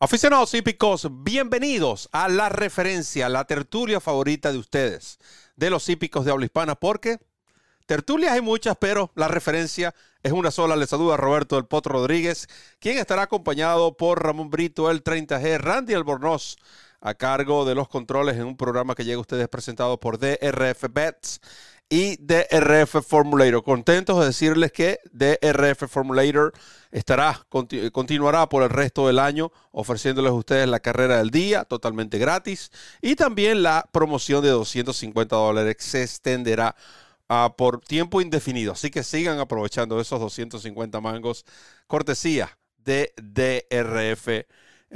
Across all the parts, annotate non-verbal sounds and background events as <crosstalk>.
Aficionados hípicos, bienvenidos a La Referencia, la tertulia favorita de ustedes, de los hípicos de habla hispana, porque tertulias hay muchas, pero la referencia es una sola. Les saluda Roberto del Potro Rodríguez, quien estará acompañado por Ramón Brito, el 30G, Randy Albornoz, a cargo de los controles en un programa que llega a ustedes presentado por DRF Bets y DRF Formulator. Contentos de decirles que DRF Formulator estará, continuará por el resto del año ofreciéndoles a ustedes la carrera del día totalmente gratis y también la promoción de 250 dólares se extenderá uh, por tiempo indefinido. Así que sigan aprovechando esos 250 mangos cortesía de DRF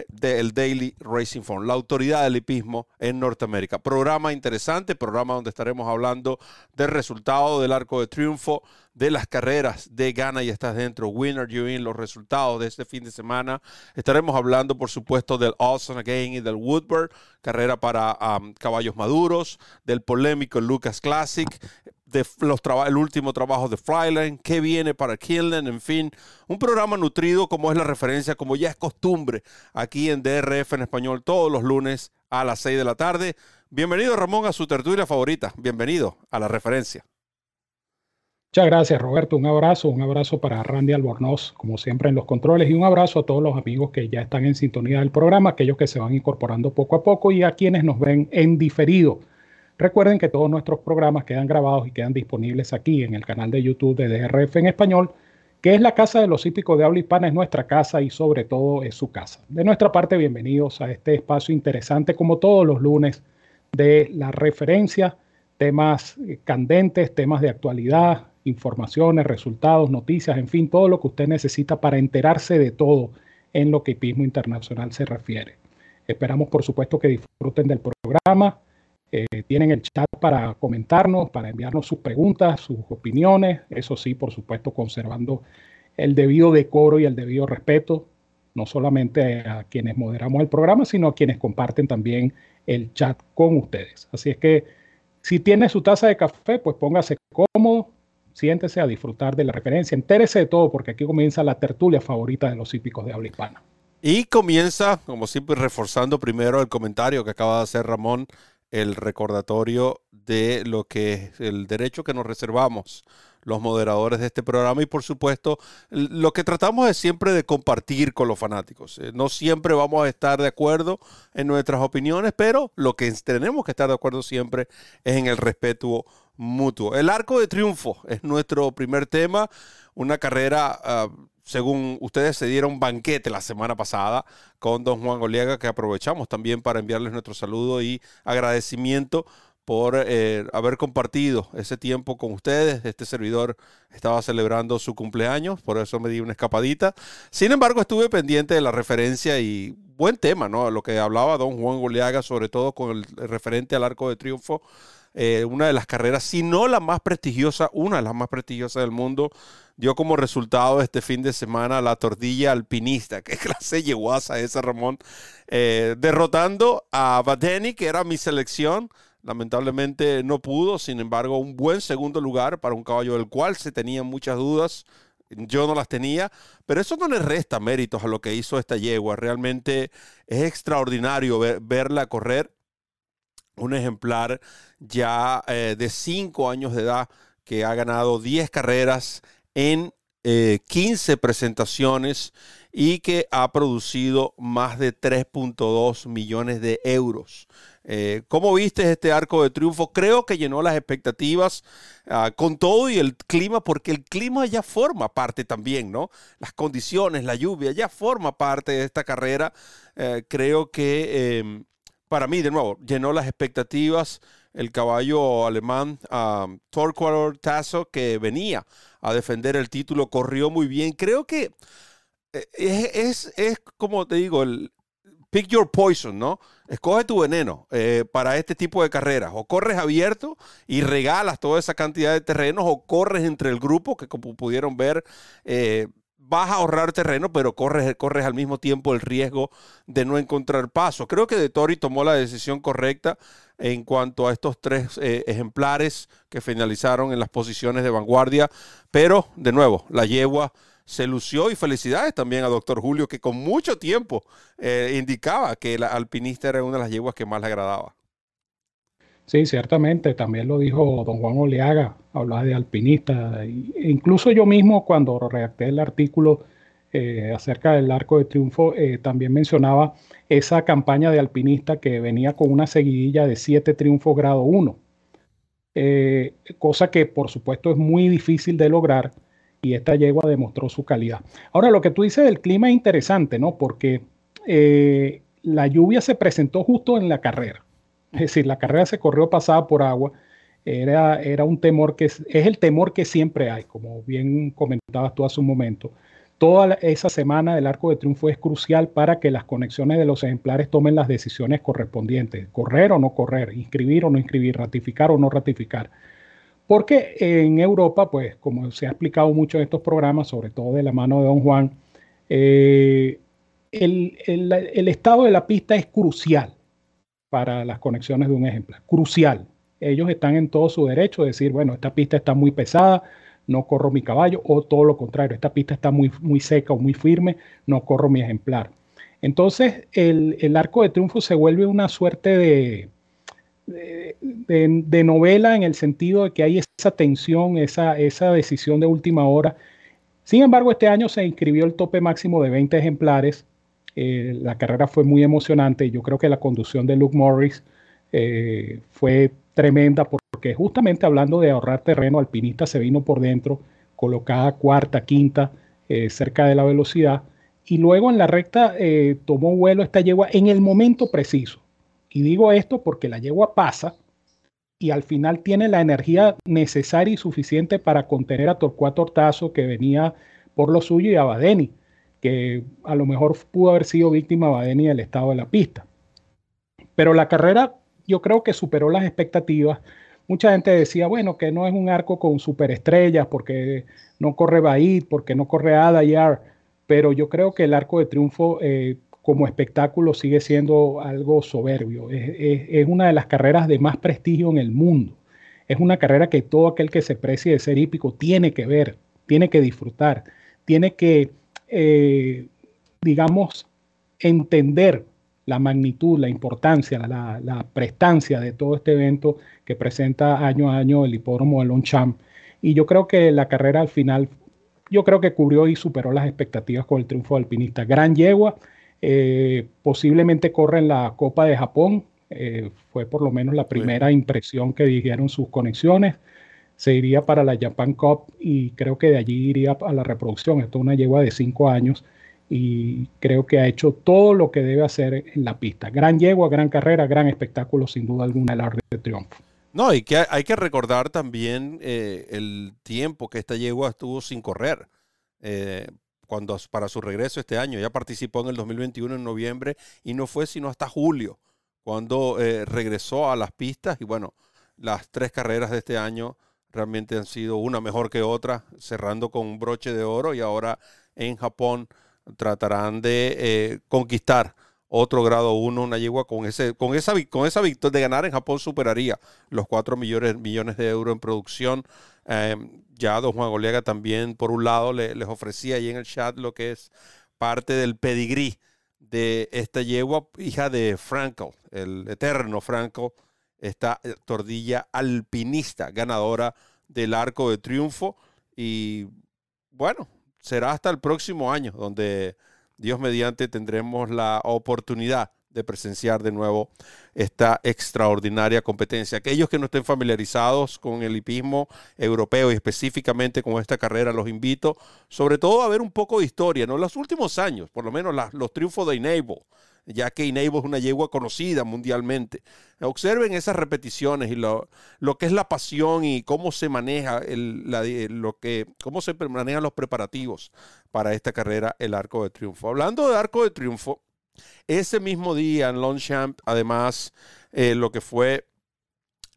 del Daily Racing Form, la autoridad del hipismo en Norteamérica. Programa interesante, programa donde estaremos hablando del resultado del arco de triunfo, de las carreras de Gana y estás dentro, Winner You In, los resultados de este fin de semana. Estaremos hablando, por supuesto, del Awesome Again y del Woodward, carrera para caballos maduros, del polémico Lucas Classic, de los el último trabajo de Fryland, qué viene para Killen, en fin, un programa nutrido como es la referencia, como ya es costumbre aquí en DRF en español todos los lunes a las 6 de la tarde. Bienvenido Ramón a su tertulia favorita, bienvenido a la referencia. Muchas gracias Roberto, un abrazo, un abrazo para Randy Albornoz, como siempre en los controles, y un abrazo a todos los amigos que ya están en sintonía del programa, aquellos que se van incorporando poco a poco y a quienes nos ven en diferido. Recuerden que todos nuestros programas quedan grabados y quedan disponibles aquí en el canal de YouTube de DRF en español, que es la casa de los hípicos de habla hispana, es nuestra casa y sobre todo es su casa. De nuestra parte, bienvenidos a este espacio interesante, como todos los lunes, de la referencia, temas eh, candentes, temas de actualidad, informaciones, resultados, noticias, en fin, todo lo que usted necesita para enterarse de todo en lo que hipismo internacional se refiere. Esperamos, por supuesto, que disfruten del programa eh, tienen el chat para comentarnos, para enviarnos sus preguntas, sus opiniones, eso sí, por supuesto, conservando el debido decoro y el debido respeto, no solamente a quienes moderamos el programa, sino a quienes comparten también el chat con ustedes. Así es que si tiene su taza de café, pues póngase cómodo, siéntese a disfrutar de la referencia, entérese de todo, porque aquí comienza la tertulia favorita de los hípicos de habla hispana. Y comienza, como siempre, reforzando primero el comentario que acaba de hacer Ramón el recordatorio de lo que es el derecho que nos reservamos los moderadores de este programa y por supuesto lo que tratamos es siempre de compartir con los fanáticos. Eh, no siempre vamos a estar de acuerdo en nuestras opiniones, pero lo que tenemos que estar de acuerdo siempre es en el respeto mutuo. El arco de triunfo es nuestro primer tema, una carrera... Ah, según ustedes se dieron banquete la semana pasada con don Juan Oliaga, que aprovechamos también para enviarles nuestro saludo y agradecimiento por eh, haber compartido ese tiempo con ustedes. Este servidor estaba celebrando su cumpleaños, por eso me di una escapadita. Sin embargo, estuve pendiente de la referencia y buen tema, ¿no? Lo que hablaba don Juan Goliaga, sobre todo con el referente al arco de triunfo eh, una de las carreras, si no la más prestigiosa, una de las más prestigiosas del mundo, dio como resultado este fin de semana la tortilla alpinista. <laughs> Qué clase yeguasa esa, Ramón. Eh, derrotando a Badeni, que era mi selección. Lamentablemente no pudo, sin embargo, un buen segundo lugar para un caballo del cual se tenían muchas dudas. Yo no las tenía, pero eso no le resta méritos a lo que hizo esta yegua. Realmente es extraordinario verla correr un ejemplar ya eh, de 5 años de edad que ha ganado 10 carreras en 15 eh, presentaciones y que ha producido más de 3.2 millones de euros. Eh, ¿Cómo viste este arco de triunfo? Creo que llenó las expectativas ah, con todo y el clima, porque el clima ya forma parte también, ¿no? Las condiciones, la lluvia, ya forma parte de esta carrera. creo que em, para mí, de nuevo, llenó las expectativas el caballo alemán um, Tasso, que venía a defender el título, corrió muy bien. Creo que eh, es, es, como te digo, el, pick your poison, ¿no? Escoge tu veneno eh, para este tipo de carreras. O corres abierto y regalas toda esa cantidad de terrenos, o corres entre el grupo, que como pudieron ver, eh, vas a ahorrar terreno, pero corres, corres al mismo tiempo el riesgo de no encontrar paso. Creo que De Tori tomó la decisión correcta en cuanto a estos tres eh, ejemplares que finalizaron en las posiciones de vanguardia, pero de nuevo, la yegua se lució y felicidades también a doctor Julio, que con mucho tiempo eh, indicaba que el alpinista era una de las yeguas que más le agradaba. Sí, ciertamente, también lo dijo don Juan Oleaga, hablaba de alpinista. Incluso yo mismo cuando redacté el artículo eh, acerca del arco de triunfo, eh, también mencionaba esa campaña de alpinista que venía con una seguidilla de siete triunfos grado 1, cosa que por supuesto es muy difícil de lograr y esta yegua demostró su calidad. Ahora, lo que tú dices del clima es interesante, ¿no? Porque eh, la lluvia se presentó justo en la carrera. Es decir, la carrera se corrió pasada por agua. Era, era un temor que es, el temor que siempre hay, como bien comentabas tú hace un momento. Toda esa semana del arco de triunfo es crucial para que las conexiones de los ejemplares tomen las decisiones correspondientes, correr o no correr, inscribir o no inscribir, ratificar o no ratificar. Porque en Europa, pues como se ha explicado mucho en estos programas, sobre todo de la mano de don Juan, eh, el, estado de la pista es crucial para las conexiones de un ejemplar, crucial. Ellos están en todo su derecho de decir, bueno, esta pista está muy pesada, no corro mi caballo, o todo lo contrario, esta pista está muy, muy seca o muy firme, no corro mi ejemplar. Entonces, el arco de triunfo se vuelve una suerte de, de, novela en el sentido de que hay esa tensión, esa, esa decisión de última hora. Sin embargo, este año se inscribió el tope máximo de 20 ejemplares. Eh, la carrera fue muy emocionante y yo creo que la conducción de Luke Morris eh, fue tremenda porque justamente hablando de ahorrar terreno, Alpinista se vino por dentro, colocada cuarta, quinta, eh, cerca de la velocidad. Y luego en la recta tomó vuelo esta yegua en el momento preciso. Y digo esto porque la yegua pasa y al final tiene la energía necesaria y suficiente para contener a Torcuato Ortazo que venía por lo suyo y a Badeni, que a lo mejor pudo haber sido víctima Badeni del estado de la pista. Pero la carrera yo creo que superó las expectativas. Mucha gente decía, bueno, que no es un arco con superestrellas porque no corre Baid, porque no corre Adayar, pero yo creo que el arco de triunfo eh, como espectáculo sigue siendo algo soberbio. Es, una de las carreras de más prestigio en el mundo. Es una carrera que todo aquel que se precie de ser hípico tiene que ver, tiene que disfrutar, tiene que, eh, digamos, entender la magnitud, la importancia, la, prestancia de todo este evento que presenta año a año el hipódromo de Longchamp. Y yo creo que la carrera al final, yo creo que cubrió y superó las expectativas con el triunfo alpinista. Gran yegua, eh, posiblemente corre en la Copa de Japón. Eh, fue por lo menos la primera impresión que dijeron sus conexiones. Se iría para la Japan Cup y creo que de allí iría a la reproducción. Esto es una yegua de cinco años y creo que ha hecho todo lo que debe hacer en la pista. Gran yegua, gran carrera, gran espectáculo, sin duda alguna, el arte de triunfo. No, y que hay que recordar también eh, el tiempo que esta yegua estuvo sin correr cuando para su regreso este año. Ya participó en el 2021 en noviembre y no fue sino hasta julio cuando eh, regresó a las pistas. Y bueno, las tres carreras de este año realmente han sido una mejor que otra, cerrando con un broche de oro y ahora en Japón tratarán de eh, conquistar otro grado 1, una yegua con, ese, con esa, con esa victoria de ganar en Japón superaría los 4 millones, millones de euros en producción. Em, ya don Juan Oleaga también, por un lado, les ofrecía ahí en el chat lo que es parte del pedigrí de esta yegua, hija de Franco, el eterno Franco, esta eh, tordilla alpinista, ganadora del arco de triunfo. Y bueno, será hasta el próximo año donde Dios mediante tendremos la oportunidad de presenciar de nuevo esta extraordinaria competencia. Aquellos que no estén familiarizados con el hipismo europeo y específicamente con esta carrera, los invito sobre todo a ver un poco de historia, ¿no? Los últimos años, por lo menos los triunfos de Enable, ya que Enable es una yegua conocida mundialmente. Observen esas repeticiones y lo, lo que es la pasión y cómo se maneja el, lo que, cómo se manejan los preparativos para esta carrera, el Arco de Triunfo. Hablando de Arco de Triunfo, Ese mismo día en Longchamp, además, eh, lo que fue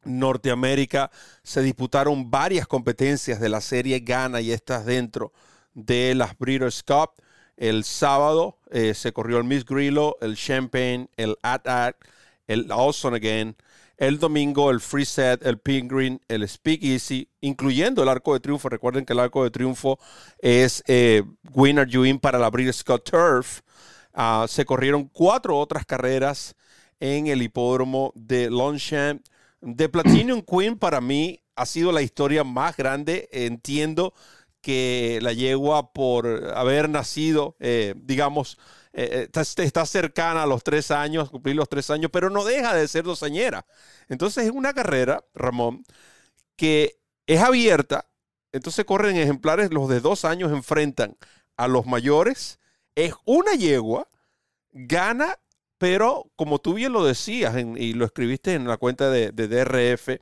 Norteamérica, se disputaron varias competencias de la serie Gana y estas dentro de las Breeders' Cup. El sábado eh, se corrió el Miss Grillo, el Champagne, el At At, el Awesome Again. El domingo el Free Set, el Pink Green, el Speak Easy, incluyendo el Arco de Triunfo. Recuerden que el Arco de Triunfo es eh, Winner You para la Breeders' Scott Turf. Ah, se corrieron cuatro otras carreras en el hipódromo de Longchamp. The Platinum Queen para mí ha sido la historia más grande. Entiendo que la yegua por haber nacido, eh, digamos, eh, eh, está, cercana a los tres años, cumplir los tres años, pero no deja de ser dosañera. Entonces es una carrera, Ramón, que es abierta, entonces corren ejemplares, los de dos años enfrentan a los mayores, es una yegua, gana, pero como tú bien lo decías y lo escribiste en la cuenta de, DRF,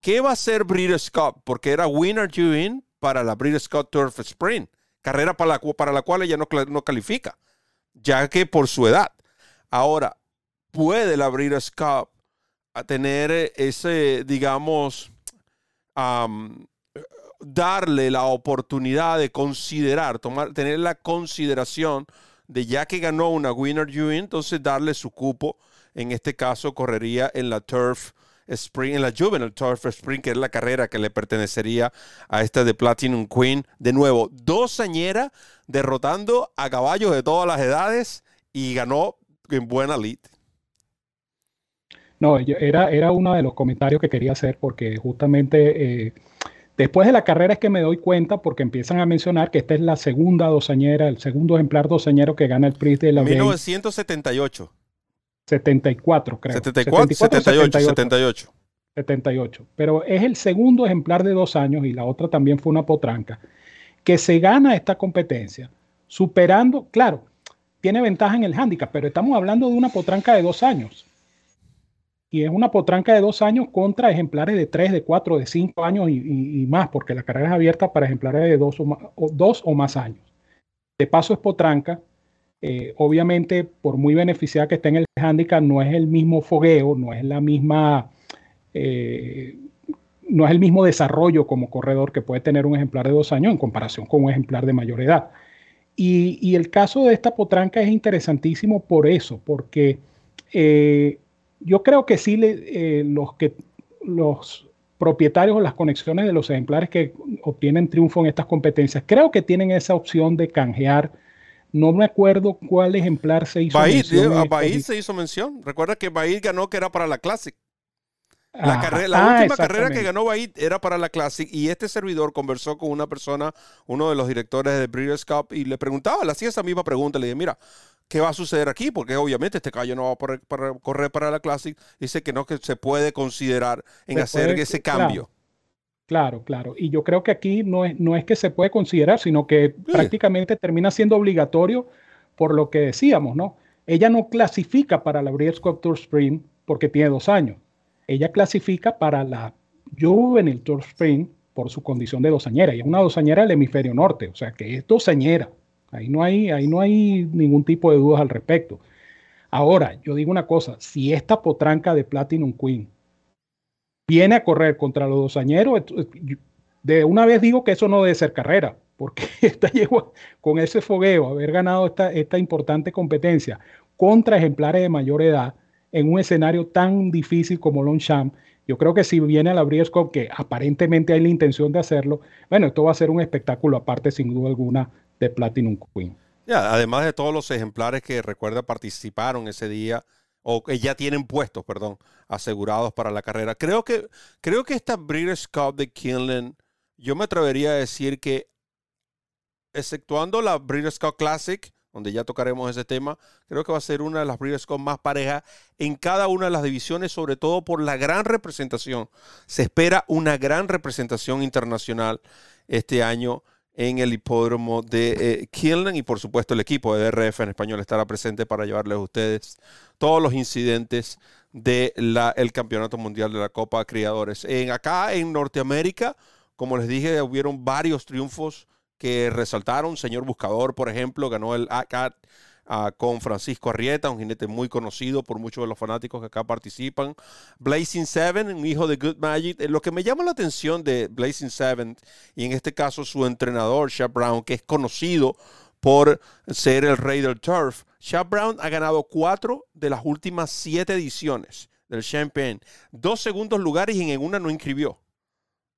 ¿qué va a ser Breeders' Cup? Porque era Winner You para la Breeders' Cup Turf Sprint, carrera para la, cual ella no, califica ya que por su edad. Ahora, puede la Breeders' Cup a tener ese, digamos, darle la oportunidad de considerar, tomar, tener la consideración de ya que ganó una Winner You entonces darle su cupo. En este caso, correría en la Turf Spring, en la Juvenile Turf Spring, que es la carrera que le pertenecería a esta de Platinum Queen. De nuevo, dos añeras derrotando a caballos de todas las edades y ganó en buena lead. No, era, era uno de los comentarios que quería hacer porque justamente eh, después de la carrera es que me doy cuenta porque empiezan a mencionar que esta es la segunda dosañera, el segundo ejemplar dosañero que gana el Prix de la 1978. 74, creo. 74, 78, 78. 78. Pero es el segundo ejemplar de dos años y la otra también fue una potranca que se gana esta competencia superando, claro, tiene ventaja en el handicap, pero estamos hablando de una potranca de dos años. Y es una potranca de dos años contra ejemplares de tres, de cuatro, de cinco años y, más, porque la carrera es abierta para ejemplares de dos o, más, dos o más años. De paso es potranca, eh, obviamente, por muy beneficiada que esté en el handicap, no es el mismo fogueo, no es la misma, eh, no es el mismo desarrollo como corredor que puede tener un ejemplar de dos años en comparación con un ejemplar de mayor edad. Y, el caso de esta potranca es interesantísimo por eso, porque eh, yo creo que sí los que los propietarios o las conexiones de los ejemplares que obtienen triunfo en estas competencias, creo que tienen esa opción de canjear no me acuerdo cuál ejemplar se hizo mención. A Bahid se hizo mención. Recuerda que Bahid ganó que era para la Classic. La, la ah, última carrera que ganó Bahid era para la Classic y este servidor conversó con una persona, uno de los directores de Breeders' Cup, y le preguntaba, le hacía esa misma pregunta. Le dije, mira, ¿qué va a suceder aquí? Porque obviamente este caballo no va a correr para la Classic. Dice que no, que se puede considerar en hacer ese cambio. Claro, claro. Y yo creo que aquí no es, no es que se puede considerar, sino que prácticamente termina siendo obligatorio por lo que decíamos, ¿no? Ella no clasifica para la Breeders' Cup Tour Spring porque tiene dos años. Ella clasifica para la Juvenile Tour Spring por su condición de dosañera. Y es una dosañera del hemisferio norte, o sea que es dosañera. Ahí no hay, ahí no hay ningún tipo de dudas al respecto. Ahora, yo digo una cosa, si esta potranca de Platinum Queen viene a correr contra los dosañeros, de una vez digo que eso no debe ser carrera, porque <laughs> esta llegó con ese fogueo, haber ganado esta, esta importante competencia contra ejemplares de mayor edad en un escenario tan difícil como Longchamp, yo creo que si viene a la Briesco, que aparentemente hay la intención de hacerlo, bueno, esto va a ser un espectáculo aparte, sin duda alguna, de Platinum Queen. Ya, además de todos los ejemplares que recuerda participaron ese día, o que ya tienen puestos, perdón, asegurados para la carrera. Creo que, creo que esta Breeders' Cup de Kinlan, yo me atrevería a decir que, exceptuando la Breeders' Cup Classic, donde ya tocaremos ese tema, creo que va a ser una de las Breeders' Cup más parejas en cada una de las divisiones, sobre todo por la gran representación. Se espera una gran representación internacional este año en el hipódromo de eh, y por supuesto el equipo de DRF en español estará presente para llevarles a ustedes todos los incidentes del el Campeonato Mundial de la Copa de Criadores. En, acá en Norteamérica, como les dije, hubieron varios triunfos que resaltaron. Señor Buscador, por ejemplo, ganó el ACAT con Francisco Arrieta, un jinete muy conocido por muchos de los fanáticos que acá participan. Blazing Seven, un hijo de Good Magic. Eh, lo que me llama la atención de Blazing Seven, y en este caso su entrenador, Shaq Brown, que es conocido por ser el rey del turf. Shaq Brown ha ganado cuatro de las últimas siete ediciones del Champagne. Dos segundos lugares y en una no inscribió.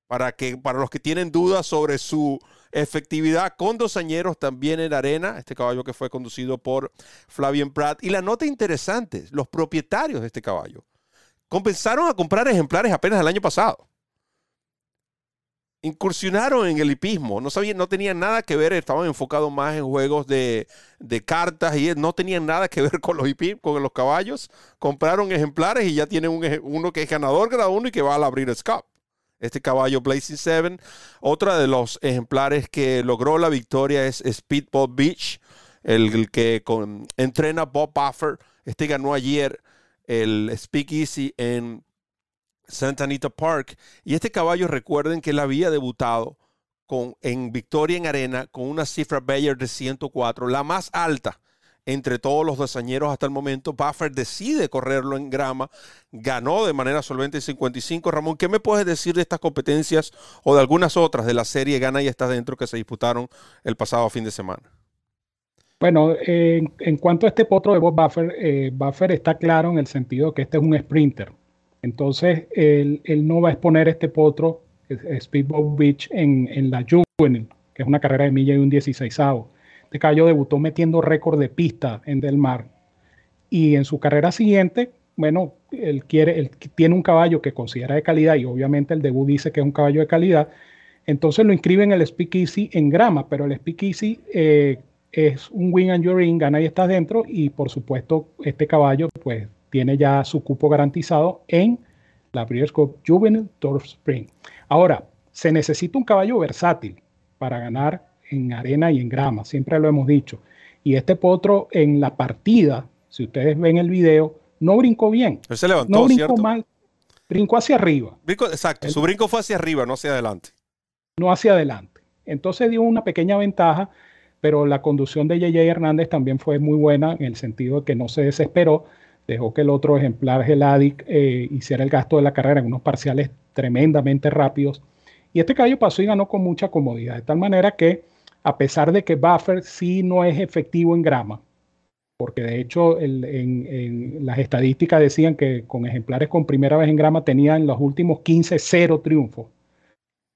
Para, que, para los que tienen dudas sobre su efectividad con dos añeros también en arena, este caballo que fue conducido por Flavien Pratt. Y la nota interesante, los propietarios de este caballo comenzaron a comprar ejemplares apenas el año pasado incursionaron en el hipismo. No sabían, no tenían nada que ver, estaban enfocados más en juegos de, cartas y no tenían nada que ver con los con los caballos. Compraron ejemplares y ya tienen uno que es ganador cada uno y que va a abrir Cup. Este caballo Blazing Seven. Otra de los ejemplares que logró la victoria es Speedball Beach, el, que entrena Bob Buffer. Este ganó ayer el Speakeasy en Santa Anita Park. Y este caballo, recuerden que él había debutado con, en Victoria en Arena con una cifra Bayer de 104, la más alta entre todos los dosañeros hasta el momento. Buffer decide correrlo en grama, ganó de manera solvente en 55. Ramón, ¿qué me puedes decir de estas competencias o de algunas otras de la serie Gana y está dentro que se disputaron el pasado fin de semana? Bueno, en cuanto a este potro de Bob Buffer, eh, Buffer está claro en el sentido que este es un sprinter. Entonces, él, no va a exponer este potro, Speedboat Beach, en, la Juvenile, que es una carrera de milla y un 16 Este caballo debutó metiendo récord de pista en Del Mar. Y en su carrera siguiente, bueno, él, tiene un caballo que considera de calidad y obviamente el debut dice que es un caballo de calidad. Entonces lo inscribe en el Speak Easy en grama, pero el Speak Easy eh, es un win and your ring, gana y está dentro. Y por supuesto, este caballo, pues tiene ya su cupo garantizado en la Breeders' Cup Juvenile Turf Spring. Ahora, se necesita un caballo versátil para ganar en arena y en grama, siempre lo hemos dicho. Y este potro en la partida, si ustedes ven el video, no brincó bien. se levantó, no brincó mal, brincó hacia arriba. exacto, su brinco fue hacia arriba, no hacia adelante. No hacia adelante. Entonces dio una pequeña ventaja, pero la conducción de JJ Hernández también fue muy buena en el sentido de que no se desesperó, dejó que el otro ejemplar, Geladic, eh, hiciera el gasto de la carrera en unos parciales tremendamente rápidos. Y este caballo pasó y ganó con mucha comodidad, de tal manera que, a pesar de que Buffer sí no es efectivo en grama, porque de hecho en, las estadísticas decían que con ejemplares con primera vez en grama tenían los últimos 15 cero triunfos.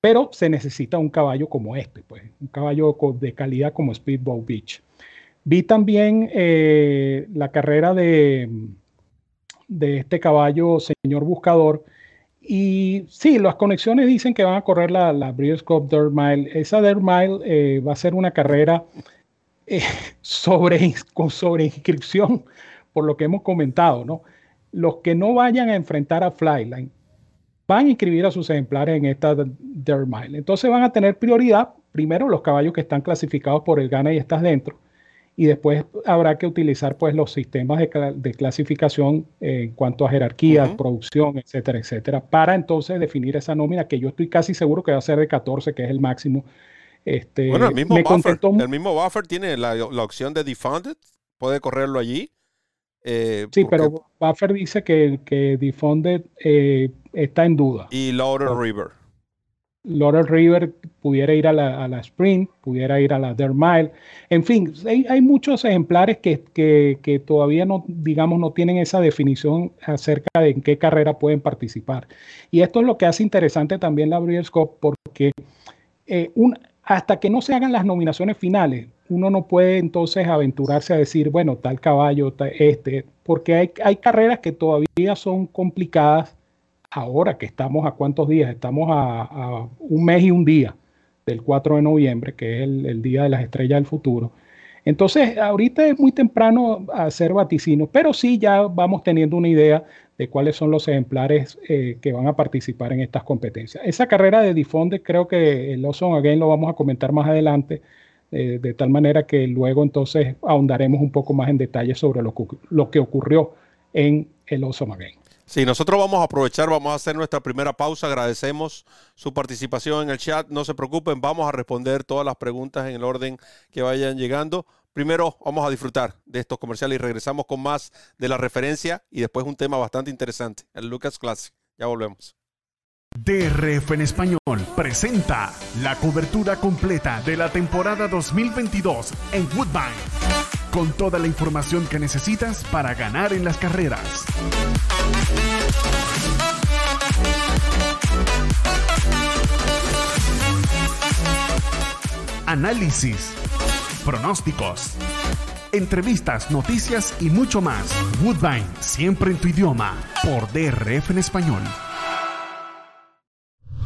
Pero se necesita un caballo como este, pues, un caballo de calidad como Speedboat Beach. Vi también eh, la carrera de, de este caballo, señor buscador. Y sí, las conexiones dicen que van a correr la, la Breeders' Cup Dirt Mile. Esa Dirt Mile eh, va a ser una carrera eh, <laughs> sobre, con sobre inscripción, por lo que hemos comentado, ¿no? Los que no vayan a enfrentar a Flyline van a inscribir a sus ejemplares en esta Dirt Mile. Entonces van a tener prioridad, primero, los caballos que están clasificados por el Gana y estás dentro y después habrá que utilizar pues los sistemas de, clasificación en cuanto a jerarquía, producción, etcétera, etcétera, para entonces definir esa nómina que yo estoy casi seguro que va a ser de 14, que es el máximo. Este, bueno, el mismo, buffer, el mismo buffer tiene la, opción de defunded, puede correrlo allí. Eh, sí, pero Buffer dice que, que defunded eh, está en duda. Y Laurel River. Laurel River pudiera ir a la, sprint, pudiera ir a la Dirt Mile. En fin, hay, muchos ejemplares que, todavía no, digamos, no tienen esa definición acerca de en qué carrera pueden participar. Y esto es lo que hace interesante también la Breeders' Cup porque eh, hasta que no se hagan las nominaciones finales, uno no puede entonces aventurarse a decir, bueno, tal caballo, este, porque hay, hay carreras que todavía son complicadas ahora que estamos a cuántos días, estamos a, un mes y un día del 4 de noviembre, que es el, Día de las Estrellas del Futuro. Entonces, ahorita es muy temprano hacer vaticinios, pero sí ya vamos teniendo una idea de cuáles son los ejemplares eh, que van a participar en estas competencias. Esa carrera de Difonde creo que el Awesome Again lo vamos a comentar más adelante, eh, de tal manera que luego entonces ahondaremos un poco más en detalle sobre lo, que ocurrió en el Awesome Again. Sí, nosotros vamos a aprovechar, vamos a hacer nuestra primera pausa. Agradecemos su participación en el chat. No se preocupen, vamos a responder todas las preguntas en el orden que vayan llegando. primero vamos a disfrutar de estos comerciales y regresamos con más de la referencia y después un tema bastante interesante, el Lucas Classic. Ya volvemos. DRF en español presenta la cobertura completa de la temporada 2022 en Woodbine, con toda la información que necesitas para ganar en las carreras. Análisis, pronósticos, entrevistas, noticias y mucho más. Woodbine, siempre en tu idioma, por DRF en español.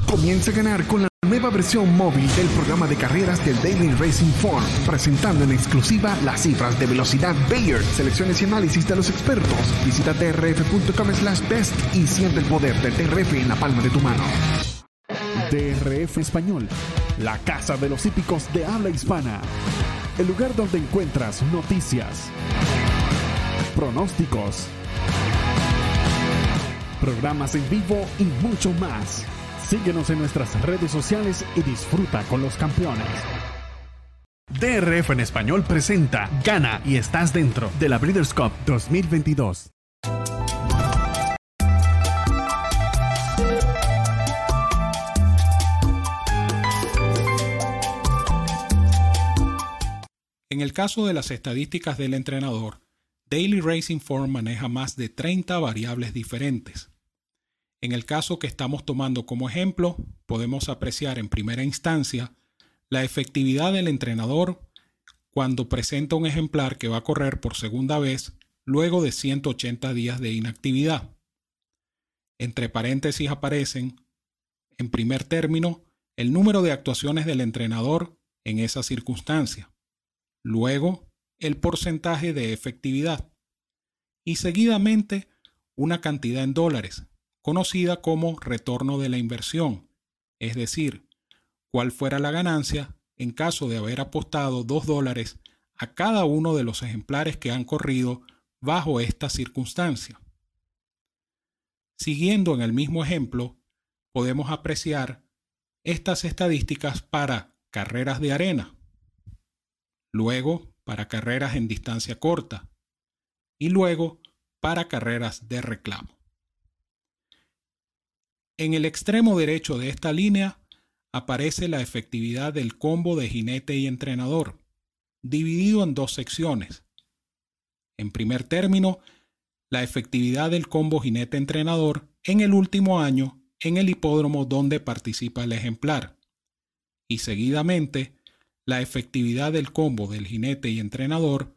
Comienza a ganar con la nueva versión móvil del programa de carreras del Daily Racing Form, presentando en exclusiva las cifras de velocidad Bayer, selecciones y análisis de los expertos. Visita drf.com slash best y siente el poder del DRF en la palma de tu mano. DRF Español, la casa de los hípicos de habla hispana. El lugar donde encuentras noticias, pronósticos, programas en vivo y mucho más. Síguenos en nuestras redes sociales y disfruta con los campeones. DRF en español presenta Gana y estás dentro de la Breeders' Cup 2022. En el caso de las estadísticas del entrenador, Daily Racing Form maneja más de 30 variables diferentes. En el caso que estamos tomando como ejemplo, podemos apreciar en primera instancia la efectividad del entrenador cuando presenta un ejemplar que va a correr por segunda vez luego de 180 días de inactividad. Entre paréntesis aparecen, en primer término, el número de actuaciones del entrenador en esa circunstancia. Luego, el porcentaje de efectividad. Y seguidamente, una cantidad en dólares, conocida como retorno de la inversión, es decir, cuál fuera la ganancia en caso de haber apostado 2 dólares a cada uno de los ejemplares que han corrido bajo esta circunstancia. Siguiendo en el mismo ejemplo, podemos apreciar estas estadísticas para carreras de arena, luego para carreras en distancia corta y luego para carreras de reclamo. En el extremo derecho de esta línea aparece la efectividad del combo de jinete y entrenador, dividido en dos secciones. En primer término, la efectividad del combo jinete-entrenador en el último año en el hipódromo donde participa el ejemplar. Y seguidamente, la efectividad del combo del jinete y entrenador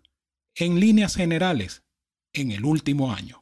en líneas generales en el último año.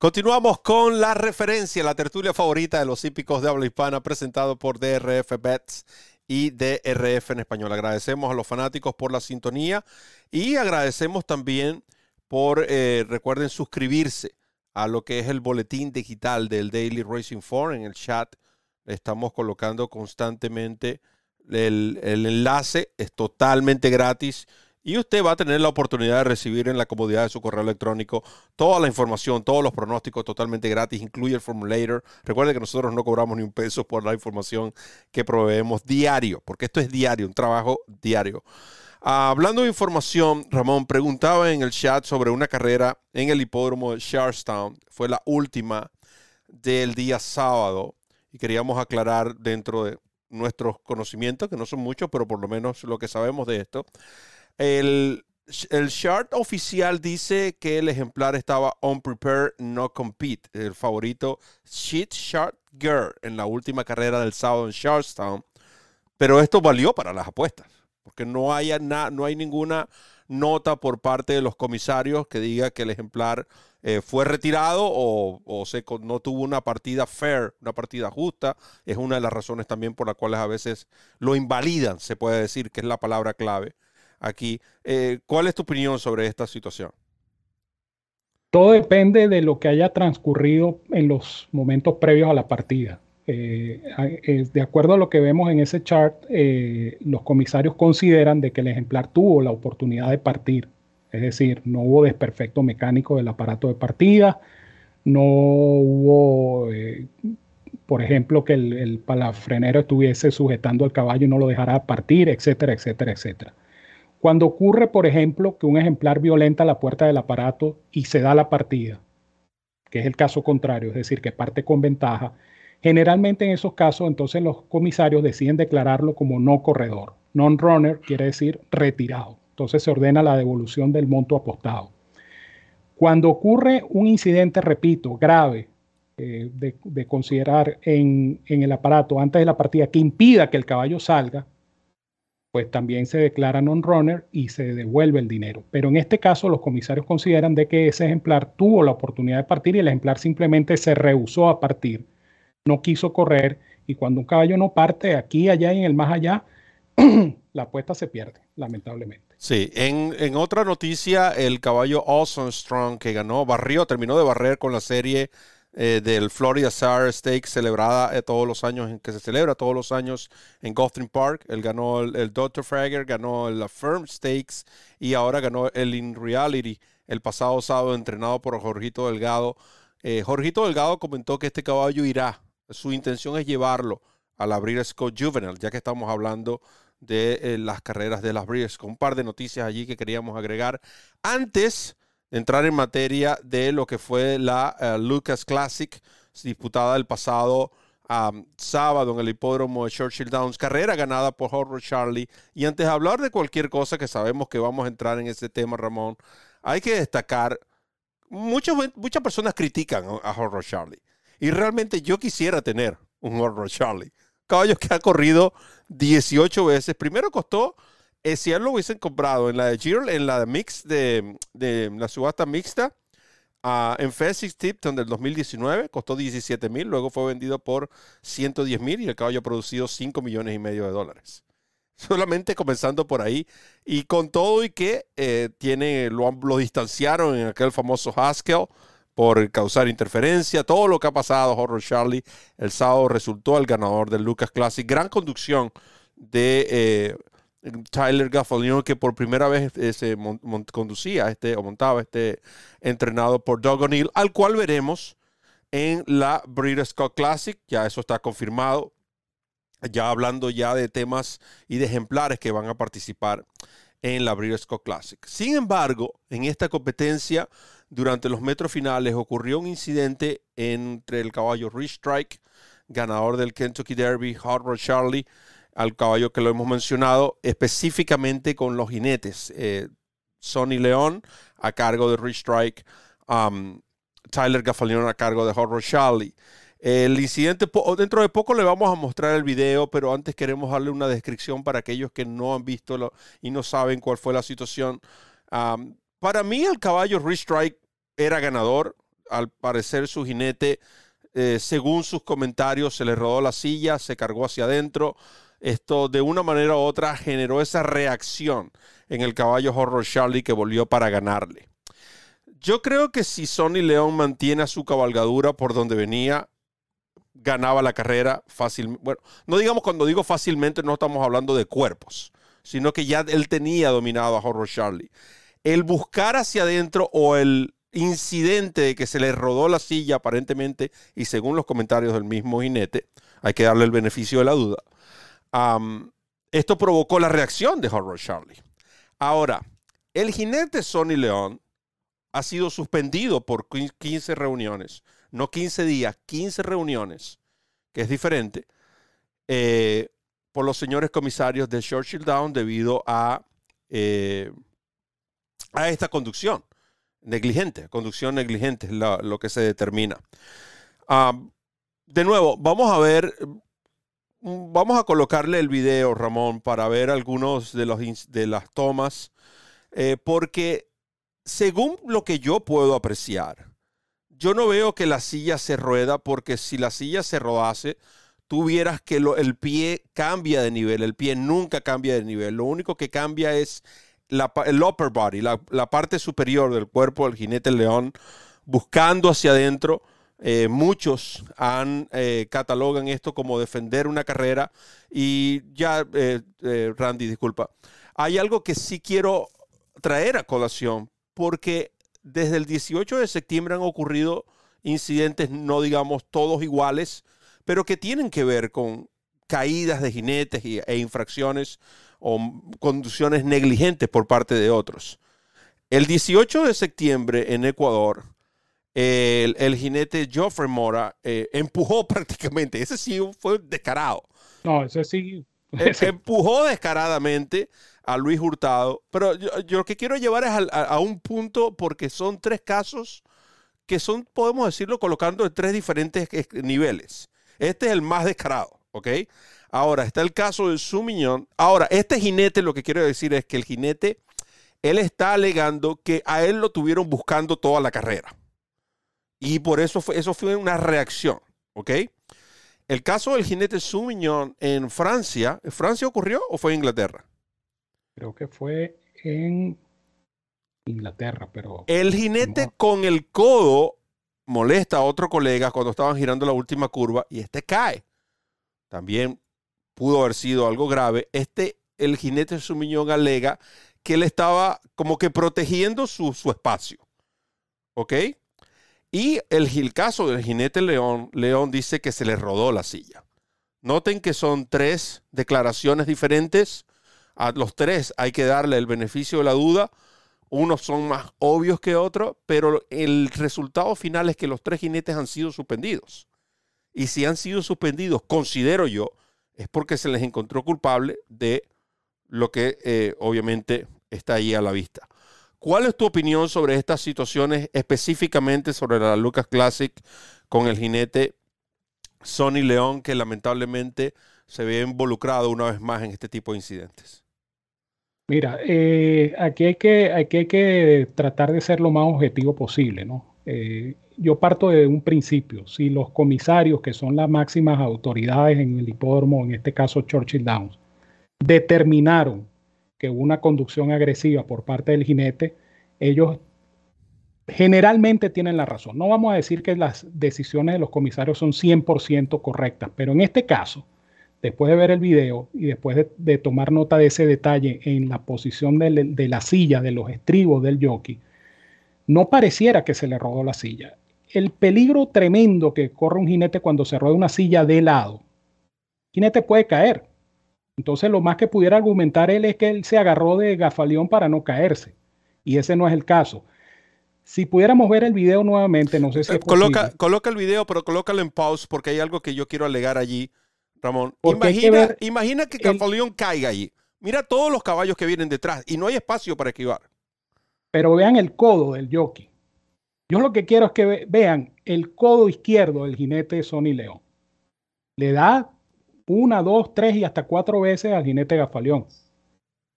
Continuamos con la referencia, la tertulia favorita de los hípicos de habla hispana, presentado por DRF Bets y DRF en español. Agradecemos a los fanáticos por la sintonía y agradecemos también por, eh, recuerden, suscribirse a lo que es el boletín digital del Daily Racing Form en el chat. Estamos colocando constantemente el, el enlace, es totalmente gratis y usted va a tener la oportunidad de recibir en la comodidad de su correo electrónico toda la información, todos los pronósticos totalmente gratis, incluye el formulator. Recuerde que nosotros no cobramos ni un peso por la información que proveemos diario, porque esto es diario, un trabajo diario. hablando de información, Ramón preguntaba en el chat sobre una carrera en el hipódromo de Charlestown. Fue la última del día sábado y queríamos aclarar dentro de nuestros conocimientos, que no son muchos, pero por lo menos lo que sabemos de esto, el, chart oficial dice que el ejemplar estaba on prepare, no compete. El favorito Shit Shark Girl en la última carrera del sábado en Charlestown. Pero esto valió para las apuestas, porque no, haya no hay ninguna nota por parte de los comisarios que diga que el ejemplar eh, fue retirado o, o se, no tuvo una partida fair, una partida justa. Es una de las razones también por las cuales a veces lo invalidan, se puede decir que es la palabra clave aquí. Eh, ¿Cuál es tu opinión sobre esta situación? Todo depende de lo que haya transcurrido en los momentos previos a la partida. Eh, eh, de acuerdo a lo que vemos en ese chart, los comisarios consideran de que el ejemplar tuvo la oportunidad de partir, es decir, no hubo desperfecto mecánico del aparato de partida, no hubo, por ejemplo, que el, el palafrenero estuviese sujetando al caballo y no lo dejara partir, etcétera, etcétera, etcétera. Cuando ocurre, por ejemplo, que un ejemplar violenta la puerta del aparato y se da la partida, que es el caso contrario, es decir, que parte con ventaja, generalmente en esos casos entonces los comisarios deciden declararlo como no corredor. Non-runner quiere decir retirado. Entonces se ordena la devolución del monto apostado. Cuando ocurre un incidente, repito, grave, eh, de, considerar en, en el aparato antes de la partida que impida que el caballo salga, pues también se declara non-runner y se devuelve el dinero. Pero en este caso los comisarios consideran de que ese ejemplar tuvo la oportunidad de partir y el ejemplar simplemente se rehusó a partir, no quiso correr y cuando un caballo no parte aquí, allá y en el más allá, <clears throat> la apuesta se pierde, lamentablemente. Sí, en, en otra noticia, el caballo Awesome Strong que ganó, barrió, terminó de barrer con la serie eh, del Florida Star Stakes celebrada eh, todos los años, que se celebra todos los años en Gotham Park. Él ganó el, Dr. Fragger, ganó el Firm Stakes y ahora ganó el In Reality el pasado sábado entrenado por Jorgito Delgado. Eh, Jorgito Delgado comentó que este caballo irá. Su intención es llevarlo a la Breeders' Juvenile, ya que estamos hablando de las carreras de las Breeders' Un par de noticias allí que queríamos agregar. Antes entrar en materia de lo que fue la eh, Lucas Classic disputada el pasado sábado en el hipódromo de Churchill Downs, carrera ganada por Horror Charlie. Y antes de hablar de cualquier cosa que sabemos que vamos a entrar en ese tema, Ramón, hay que destacar, muchas, muchas personas critican a Horror Charlie. Y realmente yo quisiera tener un Horror Charlie. Caballo que ha corrido 18 veces. Primero costó eh, si él lo hubiesen comprado en la de Giro, en la de mix de, la subasta mixta, uh, en Fessix Tipton del 2019 costó 17 mil, luego fue vendido por 110 mil y el caballo ha producido 5 millones y medio de dólares. <laughs> Solamente comenzando por ahí. Y con todo y que eh, tiene, lo, lo distanciaron en aquel famoso Haskell por causar interferencia, todo lo que ha pasado, Horror Charlie, el sábado resultó el ganador del Lucas Classic, gran conducción de eh, Tyler Gaffalion, que por primera vez eh, se conducía este, o montaba este entrenado por Doug O'Neill, al cual veremos en la Breeders' Cup Classic. Ya eso está confirmado. Ya hablando ya de temas y de ejemplares que van a participar en la Breeders' Cup Classic. Sin embargo, en esta competencia, durante los metros finales, ocurrió un incidente entre el caballo Rich Strike, ganador del Kentucky Derby, Hard Rod Charlie, al caballo que lo hemos mencionado, específicamente con los jinetes. Eh, Sonny León a cargo de Rich Strike, um, Tyler Gaffalion a cargo de Horror Charlie. El incidente, dentro de poco le vamos a mostrar el video, pero antes queremos darle una descripción para aquellos que no han visto y no saben cuál fue la situación. Um, para mí el caballo Rich Strike era ganador. Al parecer su jinete, eh, según sus comentarios, se le rodó la silla, se cargó hacia adentro esto de una manera u otra generó esa reacción en el caballo Horror Charlie que volvió para ganarle. Yo creo que si Sonny León mantiene a su cabalgadura por donde venía, ganaba la carrera fácilmente. Bueno, no digamos cuando digo fácilmente, no estamos hablando de cuerpos, sino que ya él tenía dominado a Horror Charlie. El buscar hacia adentro o el incidente de que se le rodó la silla aparentemente, y según los comentarios del mismo jinete, hay que darle el beneficio de la duda, esto provocó la reacción de Horror Charlie. Ahora, el jinete Sonny León ha sido suspendido por 15 reuniones, no 15 días, 15 reuniones, que es diferente, eh, por los señores comisarios de Churchill Down debido a, eh, a esta conducción negligente, conducción negligente es lo que se determina. de nuevo, vamos a ver vamos a colocarle el video, Ramón, para ver algunos de, los, de las tomas, eh, porque según lo que yo puedo apreciar, yo no veo que la silla se rueda, porque si la silla se rodase, tú vieras que el pie cambia de nivel, el pie nunca cambia de nivel, lo único que cambia es el upper body, la, parte superior del cuerpo del jinete león, buscando hacia adentro. Eh, muchos eh, catalogan esto como defender una carrera y ya, eh, Randy, disculpa, hay algo que sí quiero traer a colación porque desde el 18 de septiembre han ocurrido incidentes, no digamos todos iguales, pero que tienen que ver con caídas de jinetes e infracciones o conducciones negligentes por parte de otros. El 18 de septiembre en Ecuador, el, jinete Geoffrey Mora eh, empujó <laughs> prácticamente, ese sí fue descarado. No, ese sí. E, empujó descaradamente a Luis Hurtado, pero yo, lo que quiero llevar es a, un punto porque son tres casos que son, podemos decirlo, colocando en tres diferentes niveles. Este es el más descarado, ¿ok? Ahora, está el caso del Sumiñón. Ahora, este jinete, lo que quiero decir es que el jinete, él está alegando que a él lo tuvieron buscando toda la carrera. Y por eso fue, eso fue una reacción, ¿ok? El caso del jinete Sumiñón en Francia, ¿en Francia ocurrió o fue en Inglaterra? Creo que fue en Inglaterra, pero... El jinete con el codo molesta a otro colega cuando estaban girando la última curva y este cae. También pudo haber sido algo grave. Este, el jinete Sumiñón alega que él estaba como que protegiendo su, espacio. ¿Ok? Y el, caso del jinete León, León dice que se le rodó la silla. Noten que son tres declaraciones diferentes. A los tres hay que darle el beneficio de la duda. Unos son más obvios que otros, pero el resultado final es que los tres jinetes han sido suspendidos. Y si han sido suspendidos, considero yo es porque se les encontró culpable de lo que eh, obviamente está ahí a la vista. ¿Cuál es tu opinión sobre estas situaciones, específicamente sobre la Lucas Classic con el jinete Sonny León, que lamentablemente se ve involucrado una vez más en este tipo de incidentes? Mira, eh, aquí, hay que, hay que tratar de ser lo más objetivo posible, ¿no? Eh, yo parto de un principio. Si los comisarios, que son las máximas autoridades en el hipódromo, en este caso Churchill Downs, determinaron que una conducción agresiva por parte del jinete, ellos generalmente tienen la razón. No vamos a decir que las decisiones de los comisarios son 100% correctas, pero en este caso, después de ver el video y después de, tomar nota de ese detalle en la posición de, de la silla, de los estribos del jockey, no pareciera que se le rodó la silla el peligro tremendo que corre un jinete cuando se rueda una silla de lado. El jinete puede caer. Entonces lo más que pudiera argumentar él es que él se agarró de gafaleón para no caerse. Y ese no es el caso. Si pudiéramos ver el video nuevamente, no sé si es coloca, coloca el video, pero colócalo en pause porque hay algo que yo quiero alegar allí, Ramón. Imagina, imagina que Gafaleón caiga allí. Mira todos los caballos que vienen detrás y no hay espacio para esquivar. Pero vean el codo del jockey. Yo lo que quiero es que vean el codo izquierdo del jinete de Sony León. Le da una, dos, tres y hasta cuatro veces al jinete Gafaleón.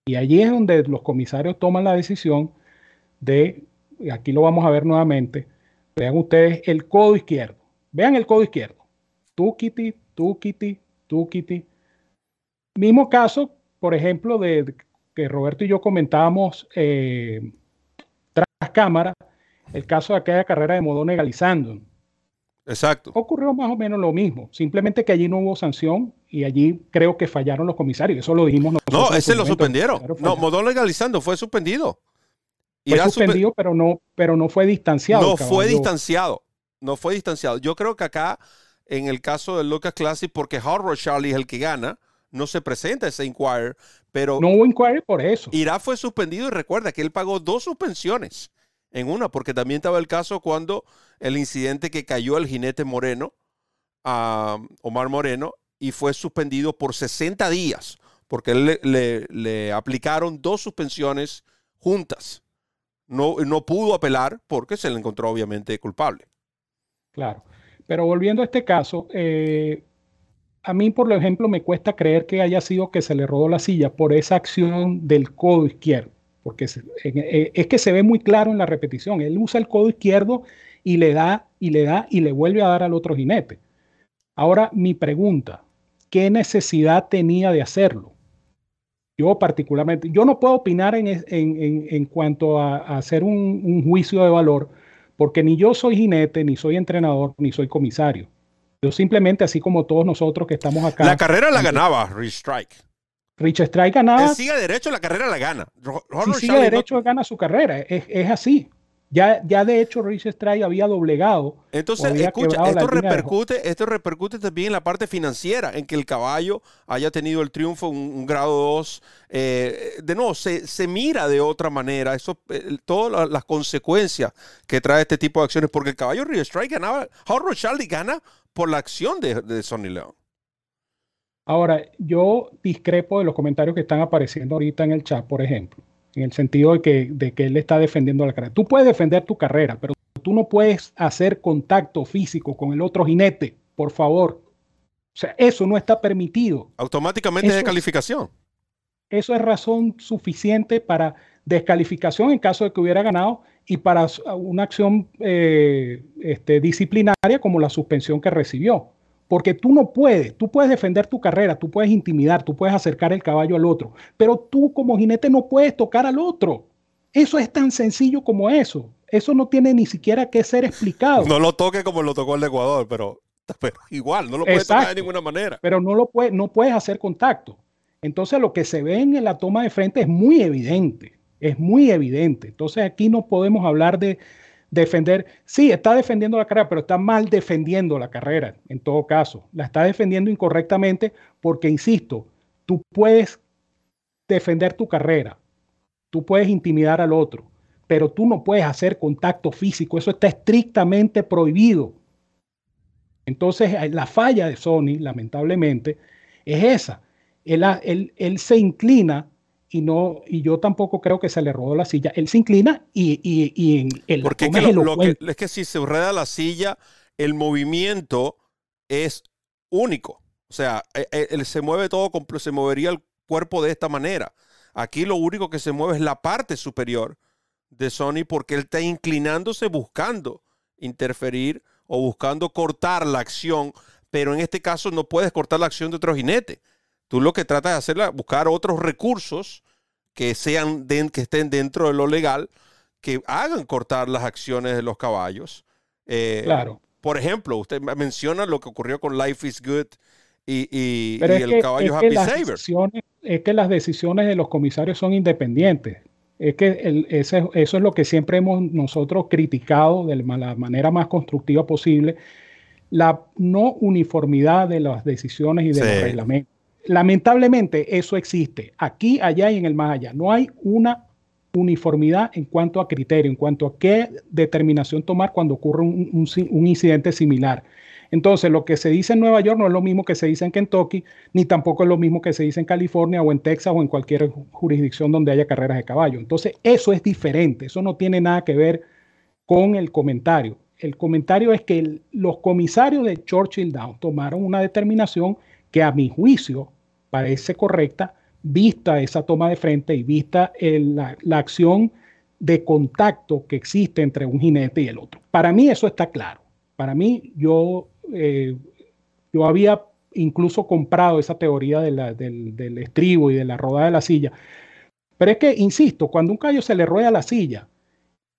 Y allí es donde los comisarios toman la decisión de, aquí lo vamos a ver nuevamente, vean ustedes el codo izquierdo. Vean el codo izquierdo. Tukiti, tukiti, tukiti. Mismo caso, por ejemplo, de que Roberto y yo comentábamos eh, tras cámara, el caso de aquella carrera de Modone Galizando. Exacto. Ocurrió más o menos lo mismo, simplemente que allí no hubo sanción y allí creo que fallaron los comisarios, eso lo dijimos nosotros. No, ese lo suspendieron. No, Modón legalizando fue suspendido. Fue suspendido, pero no, pero no fue distanciado. No fue distanciado, no fue distanciado. Yo creo que acá, en el caso del Lucas Classic, porque Hard Charlie es el que gana, no se presenta ese inquiry, pero... No hubo inquiry por eso. Irá fue suspendido y recuerda que él pagó dos suspensiones en una, porque también estaba el caso cuando el incidente que cayó el jinete Moreno, a Omar Moreno, y fue suspendido por 60 días, porque le, le, aplicaron dos suspensiones juntas. No, no pudo apelar porque se le encontró obviamente culpable. Claro, pero volviendo a este caso, eh, a mí, por ejemplo, me cuesta creer que haya sido que se le rodó la silla por esa acción del codo izquierdo porque eh, es que se ve muy claro en la repetición. Él usa el codo izquierdo y le da y le da y le vuelve a dar al otro jinete. Ahora mi pregunta, ¿qué necesidad tenía de hacerlo? Yo particularmente, yo no puedo opinar en, en, en, cuanto a, hacer un, un, juicio de valor, porque ni yo soy jinete, ni soy entrenador, ni soy comisario. Yo simplemente, así como todos nosotros que estamos acá. La carrera la ganaba Rich Strike. Rich Strike ganaba. Si sigue derecho, la carrera la gana. si sigue derecho, gana su carrera. Es, es así. Ya, ya de hecho Rich Strike había doblegado. Entonces, escucha, esto repercute, esto repercute también en la parte financiera, en que el caballo haya tenido el triunfo, un, grado 2. Eh, de nuevo, se, se, mira de otra manera eso, eh, todas las consecuencias que trae este tipo de acciones, porque el caballo Rich Strike ganaba, Howard Charlie gana por la acción de, de Sonny León. Ahora, yo discrepo de los comentarios que están apareciendo ahorita en el chat, por ejemplo en el sentido de que, de que él está defendiendo la carrera. Tú puedes defender tu carrera, pero tú no puedes hacer contacto físico con el otro jinete, por favor. O sea, eso no está permitido. Automáticamente es descalificación. Eso es razón suficiente para descalificación en caso de que hubiera ganado y para una acción eh, este, disciplinaria como la suspensión que recibió. Porque tú no puedes, tú puedes defender tu carrera, tú puedes intimidar, tú puedes acercar el caballo al otro, pero tú como jinete no puedes tocar al otro. Eso es tan sencillo como eso. Eso no tiene ni siquiera que ser explicado. No lo toque como lo tocó el de Ecuador, pero, igual, no lo puedes tocar de ninguna manera. Pero no lo puedes, no puedes hacer contacto. Entonces lo que se ve en la toma de frente es muy evidente, es muy evidente. Entonces aquí no podemos hablar de, defender, sí, está defendiendo la carrera, pero está mal defendiendo la carrera, en todo caso. La está defendiendo incorrectamente porque, insisto, tú puedes defender tu carrera, tú puedes intimidar al otro, pero tú no puedes hacer contacto físico, eso está estrictamente prohibido. Entonces, la falla de Sony, lamentablemente, es esa. Él, él, él se inclina y no y yo tampoco creo que se le rodó la silla. Él se inclina y, y, y en el Porque es que, lo, que, es que si se rueda la silla, el movimiento es único. O sea, e, e, él, se mueve todo, se movería el cuerpo de esta manera. Aquí lo único que se mueve es la parte superior de Sony porque él está inclinándose buscando interferir o buscando cortar la acción, pero en este caso no puedes cortar la acción de otro jinete. Tú lo que tratas de hacer es buscar otros recursos que, sean que estén dentro de lo legal, que hagan cortar las acciones de los caballos. Eh, claro. Por ejemplo, usted menciona lo que ocurrió con Life is Good y, el caballo Happy Saver. Es que las decisiones de los comisarios son independientes. Es que eso es lo que siempre hemos nosotros criticado de la manera más constructiva posible, la no uniformidad de las decisiones y de los reglamentos lamentablemente eso existe aquí, allá y en el más allá. No hay una uniformidad en cuanto a criterio, en cuanto a qué determinación tomar cuando ocurre un, incidente similar. Entonces, lo que se dice en Nueva York no es lo mismo que se dice en Kentucky, ni tampoco es lo mismo que se dice en California o en Texas o en cualquier jurisdicción donde haya carreras de caballo. Entonces, eso es diferente, eso no tiene nada que ver con el comentario. El comentario es que los comisarios de Churchill Down tomaron una determinación que a mi juicio parece correcta, vista esa toma de frente y vista la, acción de contacto que existe entre un jinete y el otro. Para mí eso está claro. Para mí yo, eh, yo había incluso comprado esa teoría del, del, estribo y de la rodada de la silla. Pero es que, insisto, cuando un caballo se le rueda la silla,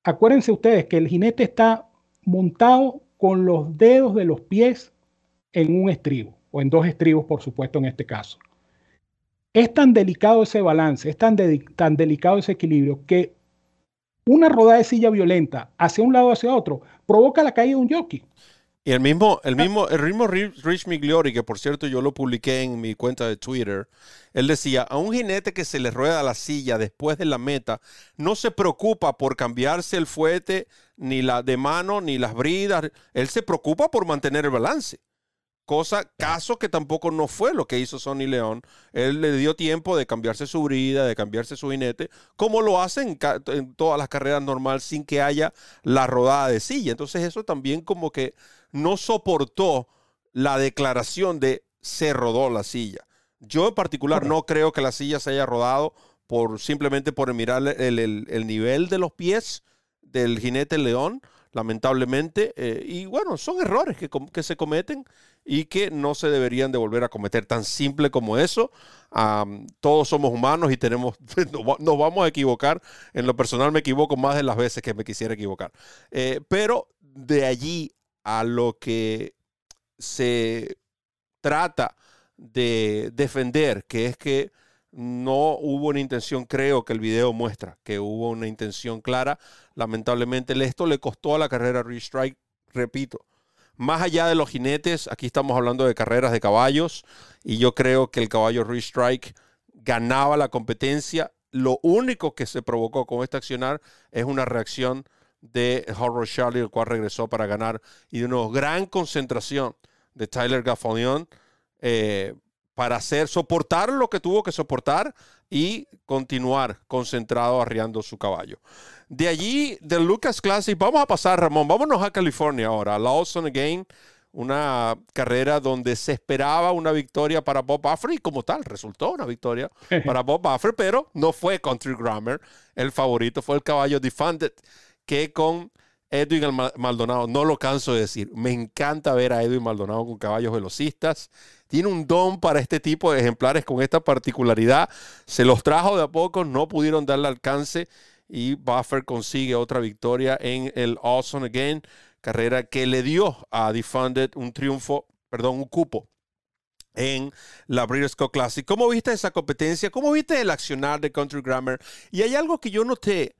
acuérdense ustedes que el jinete está montado con los dedos de los pies en un estribo o en dos estribos, por supuesto, en este caso. Es tan delicado ese balance, es tan, tan delicado ese equilibrio que una rodada de silla violenta hacia un lado o hacia otro provoca la caída de un jockey. Y el mismo, el mismo, el mismo Rich Migliori, que por cierto yo lo publiqué en mi cuenta de Twitter, él decía, a un jinete que se le rueda la silla después de la meta, no se preocupa por cambiarse el fuete, ni la de mano, ni las bridas, él se preocupa por mantener el balance. Cosa, caso que tampoco no fue lo que hizo Sonny León. Él le dio tiempo de cambiarse su brida, de cambiarse su jinete, como lo hacen en, todas las carreras normales sin que haya la rodada de silla. Entonces eso también como que no soportó la declaración de se rodó la silla. Yo en particular no creo que la silla se haya rodado por simplemente por mirar el, el nivel de los pies del jinete León lamentablemente. Eh, y bueno, son errores que, que, se cometen y que no se deberían de volver a cometer. Tan simple como eso. todos somos humanos y tenemos, <laughs> nos vamos a equivocar. En lo personal me equivoco más de las veces que me quisiera equivocar. Eh, pero de allí a lo que se trata de defender, que es que no hubo una intención, creo que el video muestra que hubo una intención clara. Lamentablemente, esto le costó a la carrera Restrike, repito. Más allá de los jinetes, aquí estamos hablando de carreras de caballos y yo creo que el caballo Restrike ganaba la competencia. Lo único que se provocó con este accionar es una reacción de Horror Charlie, el cual regresó para ganar, y de una gran concentración de Tyler Gaffalion eh, para hacer, soportar lo que tuvo que soportar y continuar concentrado arriando su caballo. De allí, del Lucas Classic, vamos a pasar, Ramón, vámonos a California ahora, a Lawson Again, una carrera donde se esperaba una victoria para Bob Buffer y como tal resultó una victoria <laughs> para Bob Buffer, pero no fue Country Grammar, el favorito fue el caballo Defunded, que con Edwin Maldonado, no lo canso de decir, me encanta ver a Edwin Maldonado con caballos velocistas. Tiene un don para este tipo de ejemplares con esta particularidad. Se los trajo de a poco, no pudieron darle alcance y Buffer consigue otra victoria en el Awesome Again, carrera que le dio a Defunded un triunfo, perdón, un cupo en la Breeders' Cup Classic. ¿Cómo viste esa competencia? ¿Cómo viste el accionar de Country Grammar? Y hay algo que yo noté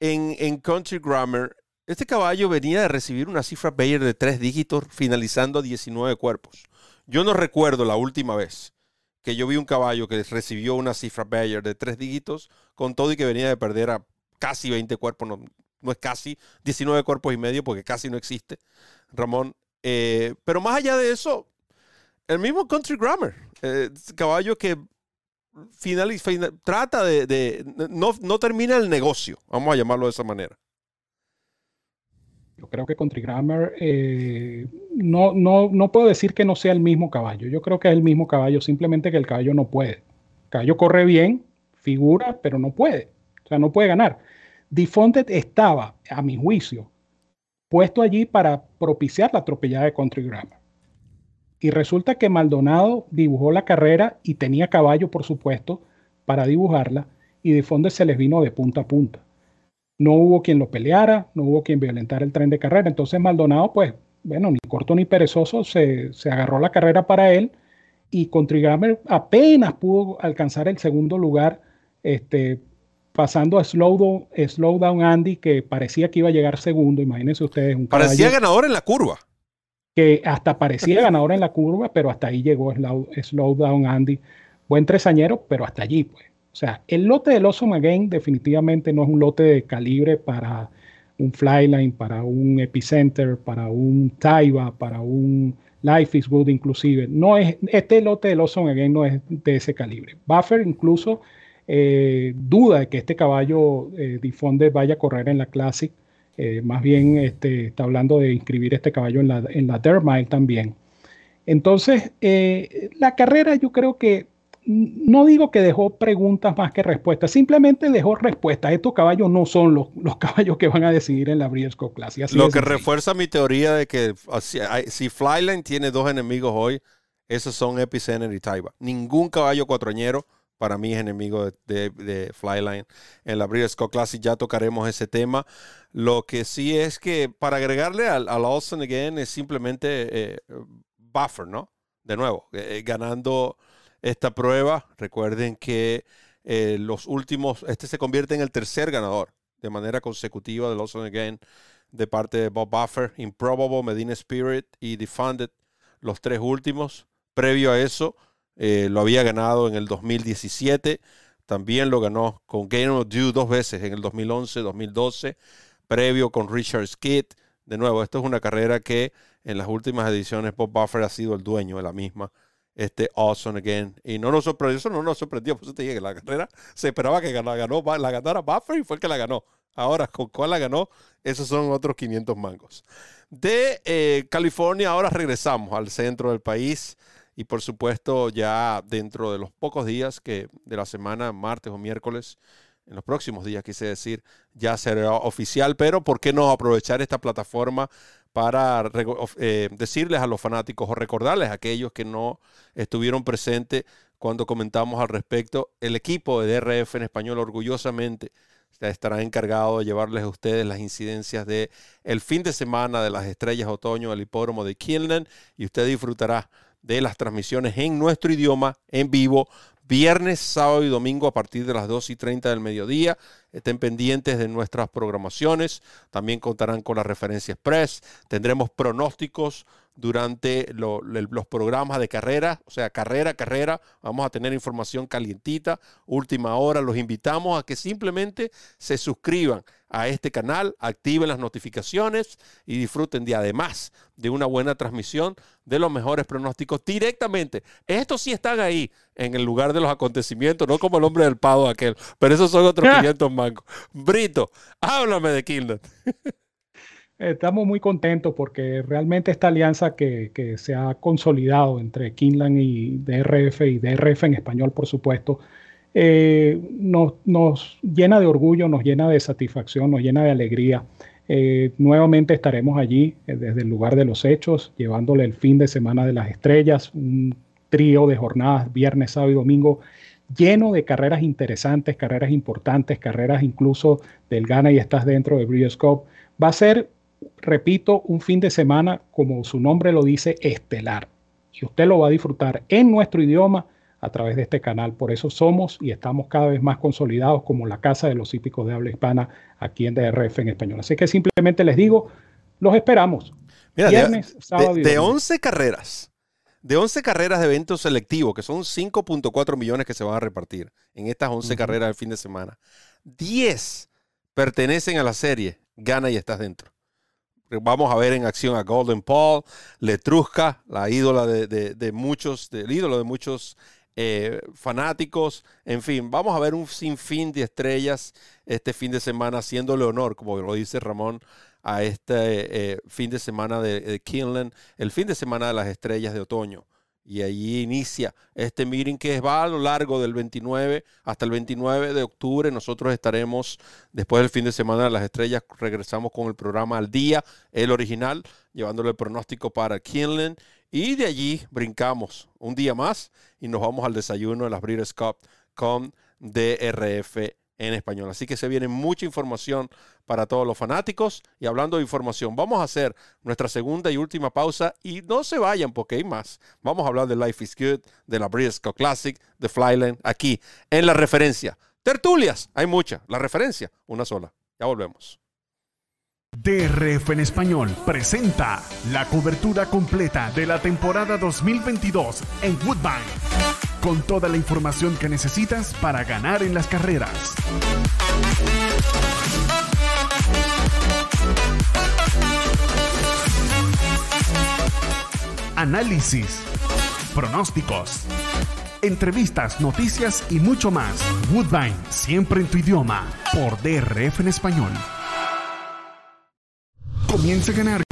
en, en Country Grammar este caballo venía de recibir una cifra Bayer de tres dígitos, finalizando 19 cuerpos. Yo no recuerdo la última vez que yo vi un caballo que recibió una cifra Bayer de tres dígitos, con todo y que venía de perder a casi 20 cuerpos, no, es casi, 19 cuerpos y medio, porque casi no existe, Ramón. Eh, pero más allá de eso, el mismo Country Grammar, eh, caballo que finaliza, trata de, no, no termina el negocio, vamos a llamarlo de esa manera. Yo creo que Country Grammar, eh, no, no, no puedo decir que no sea el mismo caballo. Yo creo que es el mismo caballo, simplemente que el caballo no puede. El caballo corre bien, figura, pero no puede. O sea, no puede ganar. Defunded estaba, a mi juicio, puesto allí para propiciar la atropellada de Country Grammar. Y resulta que Maldonado dibujó la carrera y tenía caballo, por supuesto, para dibujarla, y Defunded se les vino de punta a punta no hubo quien lo peleara, no hubo quien violentara el tren de carrera. Entonces Maldonado, pues, bueno, ni corto ni perezoso, se, agarró la carrera para él y Contrigamer apenas pudo alcanzar el segundo lugar, este, pasando a Slowdown, Slowdown Andy, que parecía que iba a llegar segundo. Imagínense ustedes. Un parecía ganador en la curva. Que hasta parecía ganador en la curva, pero hasta ahí llegó Slowdown Andy. Buen tresañero, pero hasta allí, pues. Sea, el lote del Awesome Again definitivamente no es un lote de calibre para un Flyline, para un Epicenter, para un Taiba, para un Life is Good inclusive. No es, este lote del Awesome Again no es de ese calibre. Buffer incluso eh, duda de que este caballo eh, Difonde vaya a correr en la Classic. Eh, más bien este, está hablando de inscribir este caballo en la, en la también. Entonces, la carrera yo creo que no digo que dejó preguntas más que respuestas, simplemente dejó respuestas. Estos caballos no son los, los <laughs> caballos que van a decidir en la Breeders' Classic. Lo que refuerza mi teoría de que si, Flyline tiene dos enemigos hoy, esos son Epicenter y Taiba. Ningún caballo cuatroñero para mí es enemigo de, Flyline. En la Breeders' Classic ya tocaremos ese tema. Lo que sí es que para agregarle al, al Austin Again es simplemente eh, buffer, ¿no? De nuevo, eh, ganando esta prueba. Recuerden que eh, los últimos, este se convierte en el tercer ganador de manera consecutiva del Awesome Again de parte de Bob Buffer, Improbable, Medina Spirit y Defunded, los tres últimos. Previo a eso, eh, lo había ganado en el 2017. También lo ganó con Game of Dew dos veces en el 2011, 2012. Previo con Richard Skid. De nuevo, esto es una carrera que en las últimas ediciones Bob Buffer ha sido el dueño de la misma este Awesome Again. Y no nos sorprendió, eso no nos sorprendió, por eso te dije que la carrera se esperaba que la, ganó, la ganara Buffer y fue el que la ganó. Ahora, ¿con cuál la ganó? Esos son otros 500 mangos. De eh, California, ahora regresamos al centro del país y por supuesto ya dentro de los pocos días que de la semana, martes o miércoles, en los próximos días, quise decir, ya será oficial, pero ¿por qué no aprovechar esta plataforma para eh, decirles a los fanáticos o recordarles a aquellos que no estuvieron presentes cuando comentamos al respecto? El equipo de DRF en español orgullosamente estará encargado de llevarles a ustedes las incidencias de el fin de semana de las estrellas otoño al hipódromo de Kinlan y usted disfrutará de las transmisiones en nuestro idioma en vivo viernes, sábado y domingo a partir de las 2 y 30 del mediodía. Estén pendientes de nuestras programaciones. También contarán con la referencia express. Tendremos pronósticos durante los programas de carrera, o sea, carrera, carrera. Vamos a tener información calientita, última hora. Los invitamos a que simplemente se suscriban a este canal, activen las notificaciones y disfruten de además de una buena transmisión de los mejores pronósticos directamente. Estos sí están ahí en el lugar de los acontecimientos, no como el hombre del pavo aquel, pero esos son otros <laughs> 500 mangos. Brito, háblame de Kingdom. <laughs> Estamos muy contentos porque realmente esta alianza que, se ha consolidado entre Kinland y DRF y DRF en español, por supuesto, eh, nos, llena de orgullo, nos llena de satisfacción, nos llena de alegría. Eh, nuevamente estaremos allí eh, desde el lugar de los hechos, llevándole el fin de semana de las estrellas, un trío de jornadas viernes, sábado y domingo lleno de carreras interesantes, carreras importantes, carreras incluso del Gana y estás dentro de Bridgescope. Va a ser repito, un fin de semana, como su nombre lo dice, estelar. Y usted lo va a disfrutar en nuestro idioma a través de este canal. Por eso somos y estamos cada vez más consolidados como la Casa de los Hípicos de Habla Hispana aquí en DRF en español. Así que simplemente les digo, los esperamos. Viernes, de, sábado y de 11 carreras, de 11 carreras de eventos selectivos, que son 5.4 millones que se van a repartir en estas 11 carreras del fin de semana, 10 pertenecen a la serie Gana y estás dentro. Vamos a ver en acción a Golden Paul, Letrusca, la ídola de, muchos, del ídolo de muchos eh, fanáticos. En fin, vamos a ver un sinfín de estrellas este fin de semana, haciéndole honor, como lo dice Ramón, a este eh, fin de semana de, de el fin de semana de las estrellas de otoño y allí inicia este meeting que va a lo largo del 29 hasta el 29 de octubre. Nosotros estaremos después del fin de semana de las estrellas, regresamos con el programa al día, el original, llevándole el pronóstico para Kinlan y de allí brincamos un día más y nos vamos al desayuno de las Breeders' Cup con DRF en español. Así que se viene mucha información para todos los fanáticos. Y hablando de información, vamos a hacer nuestra segunda y última pausa y no se vayan porque hay más. Vamos a hablar de Life is Good, de la Briscoe Classic, de Flyland, aquí en la referencia. Tertulias, hay mucha. La referencia, una sola. Ya volvemos. DRF en español presenta la cobertura completa de la temporada 2022 en Woodbine con toda la información que necesitas para ganar en las carreras. Análisis, pronósticos, entrevistas, noticias y mucho más. Woodbine, siempre en tu idioma, por DRF en español. Comienza a ganar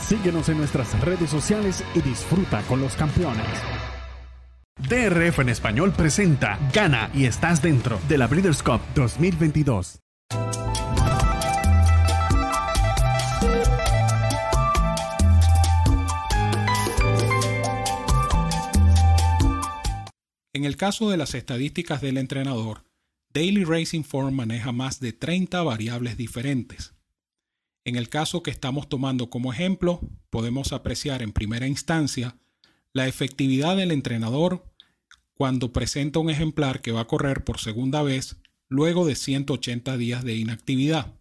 Síguenos en nuestras redes sociales y disfruta con los campeones. DRF en español presenta Gana y estás dentro de la Breeders' Cup 2022. En el caso de las estadísticas del entrenador, Daily Racing Form maneja más de 30 variables diferentes. En el caso que estamos tomando como ejemplo, podemos apreciar en primera instancia la efectividad del entrenador cuando presenta un ejemplar que va a correr por segunda vez luego de 180 días de inactividad.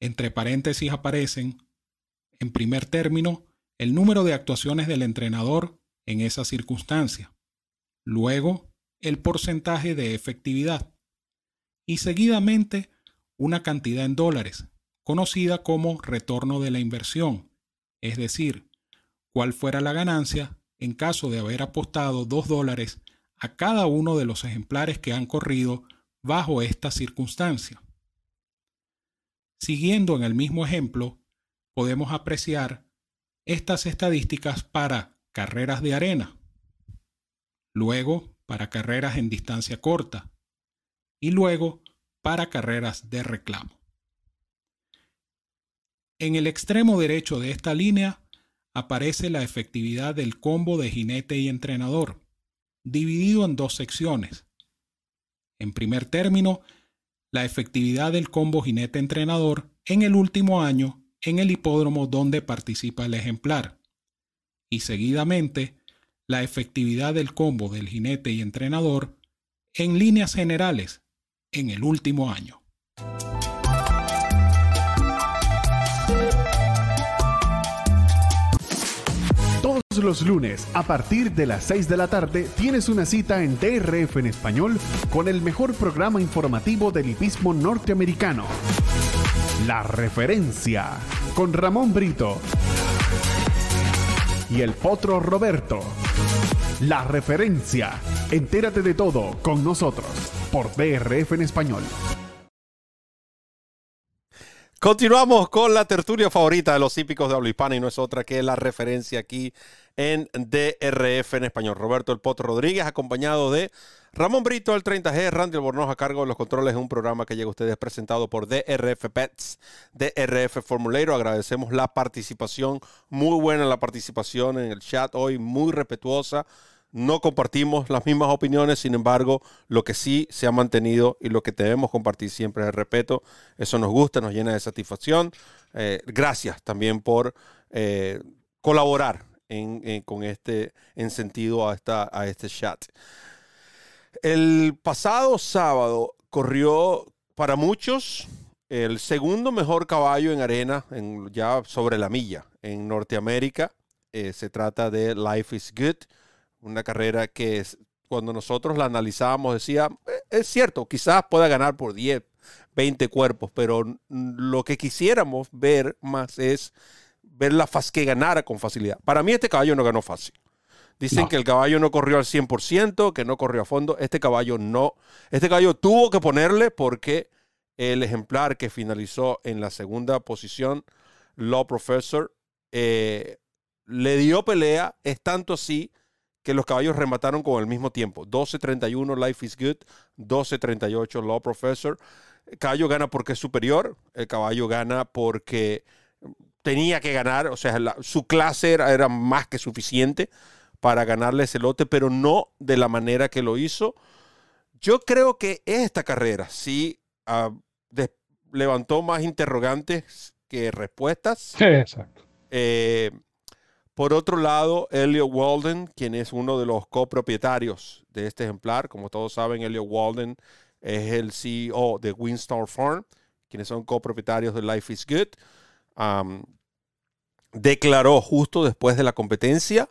Entre paréntesis aparecen, en primer término, el número de actuaciones del entrenador en esa circunstancia. Luego, el porcentaje de efectividad. Y seguidamente, una cantidad en dólares, conocida como retorno de la inversión, es decir, cuál fuera la ganancia en caso de haber apostado 2 dólares a cada uno de los ejemplares que han corrido bajo esta circunstancia. Siguiendo en el mismo ejemplo, podemos apreciar estas estadísticas para carreras de arena, luego para carreras en distancia corta y luego para carreras de reclamo. En el extremo derecho de esta línea aparece la efectividad del combo de jinete y entrenador, dividido en dos secciones. En primer término, la efectividad del combo jinete-entrenador en el último año en el hipódromo donde participa el ejemplar. Y seguidamente, la efectividad del combo del jinete y entrenador en líneas generales en el último año. Los lunes, a partir de las 6 de la tarde, tienes una cita en DRF en español con el mejor programa informativo del hipismo norteamericano. La referencia con Ramón Brito y el potro Roberto. La referencia. Entérate de todo con nosotros por DRF en español. Continuamos con la tertulia favorita de los hípicos de habla hispana y no es otra que la referencia aquí en DRF en español. Roberto El Potro Rodríguez, acompañado de Ramón Brito, el 30G, Randy Albornoz a cargo de los controles de un programa que llega a ustedes presentado por DRF Pets, DRF Formulator. Agradecemos la participación, muy buena la participación en el chat hoy, muy respetuosa no compartimos las mismas opiniones, sin embargo, lo que sí se ha mantenido y lo que debemos compartir siempre es el respeto. Eso nos gusta, nos llena de satisfacción. Eh, gracias también por eh, colaborar con este, en sentido a, esta, a este chat. El pasado sábado corrió para muchos el segundo mejor caballo en arena, en, ya sobre la milla, en Norteamérica. Eh, se trata de Life is Good una carrera que cuando nosotros la analizábamos decía, eh, es cierto, quizás pueda ganar por 10, 20 cuerpos, pero lo que quisiéramos ver más es ver la que ganara con facilidad. Para mí este caballo no ganó fácil. Dicen que el caballo no corrió al 100%, que no corrió a fondo. Este caballo no. Este caballo tuvo que ponerle porque el ejemplar que finalizó en la segunda posición, Law Professor, eh, le dio pelea. Es tanto así que los caballos remataron con el mismo tiempo. 12.31 Life is Good, 12.38 Law Professor. El caballo gana porque es superior, el caballo gana porque tenía que ganar, o sea, su clase era, más que suficiente para ganarle ese lote, pero no de la manera que lo hizo. Yo creo que esta carrera sí ah, levantó más interrogantes que respuestas. Exacto. Eh, por otro lado, Elliot Walden, quien es uno de los copropietarios de este ejemplar, como todos saben, Elliot Walden es el CEO de Winstar Farm, quienes son copropietarios de Life is Good. Declaró justo después de la competencia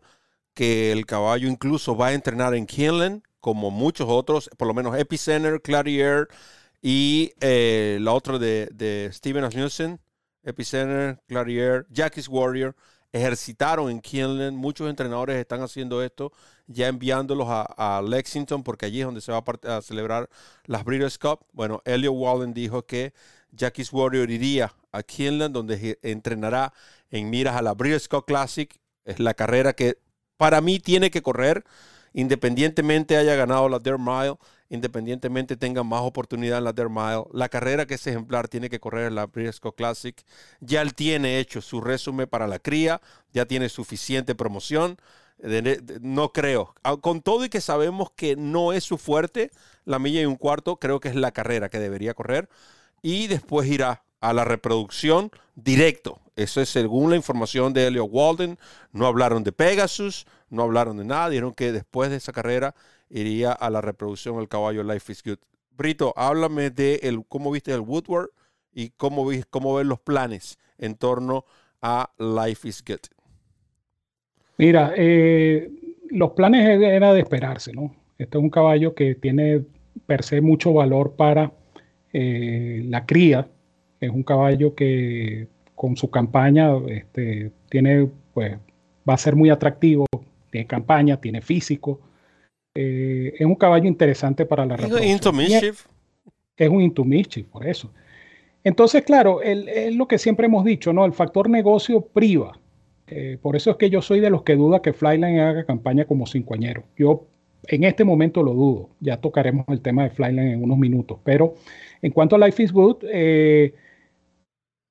que el caballo incluso va a entrenar en Kinlan, como muchos otros, por lo menos Epicenter, Clarier y eh, la otra de, de Steven Asmussen, Epicenter, Clarier, Jackie's Warrior ejercitaron en Kinlan. Muchos entrenadores están haciendo esto, ya enviándolos a, Lexington, porque allí es donde se va a, celebrar las Breeders' Cup. Bueno, Elliot Walden dijo que Jackie's Warrior iría a Kinlan, donde entrenará en miras a la Cup Classic. Es la carrera que para mí tiene que correr, independientemente haya ganado la Dare Mile independientemente tenga más oportunidad en la Dare Mile. La carrera que ese ejemplar tiene que correr en la Briscoe Classic. Ya él tiene hecho su resumen para la cría, ya tiene suficiente promoción. No creo. Ah, con todo y que sabemos que no es su fuerte, la milla y un cuarto, creo que es la carrera que debería correr. Y después irá a la reproducción directo. Eso es según la información de Elliot Walden. No hablaron de Pegasus, no hablaron de nada. Dijeron que después de esa carrera iría a la reproducción el caballo Life is Good. Brito, háblame de el, cómo viste el Woodward y cómo, cómo ven los planes en torno a Life is Good. Mira, eh, los planes era de esperarse, ¿no? Este es un caballo que tiene per se mucho valor para la cría es un caballo que con su campaña este, tiene, pues, va a ser muy atractivo, tiene campaña, tiene físico. Eh, es un caballo interesante para la reproducción. Es un into por eso. Entonces, claro, es lo que siempre hemos dicho, ¿no? El factor negocio priva. Eh, por eso es que yo soy de los que duda que Flyline haga campaña como cincuañero. Yo en este momento lo dudo. Ya tocaremos el tema de Flyline en unos minutos. Pero en cuanto a Life is Good, eh,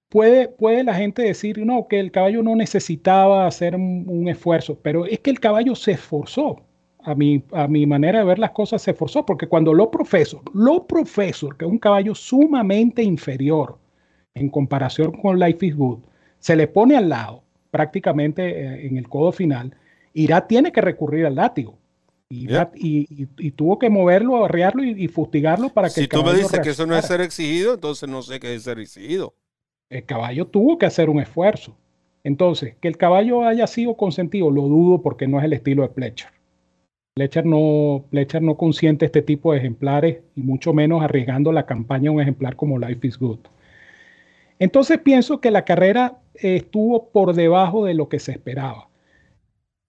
Puede, la gente decir, no, que el caballo no necesitaba hacer un, esfuerzo, pero es que el caballo se esforzó. A mi, a mi manera de ver las cosas se esforzó, porque cuando lo profesor, lo profesor, que es un caballo sumamente inferior en comparación con Life is Good, se le pone al lado, prácticamente eh, en el codo final, Irá tiene que recurrir al látigo. Y, y, tuvo que moverlo, arrearlo y, fustigarlo para que... Si tú me dices que eso no es ser exigido, entonces no sé qué es ser exigido. El caballo tuvo que hacer un esfuerzo. Entonces, que el caballo haya sido consentido, lo dudo porque no es el estilo de Pletcher. Pletcher no, no consiente este tipo de ejemplares y mucho menos arriesgando la campaña a un ejemplar como Life is Good. Entonces pienso que la carrera estuvo por debajo de lo que se esperaba.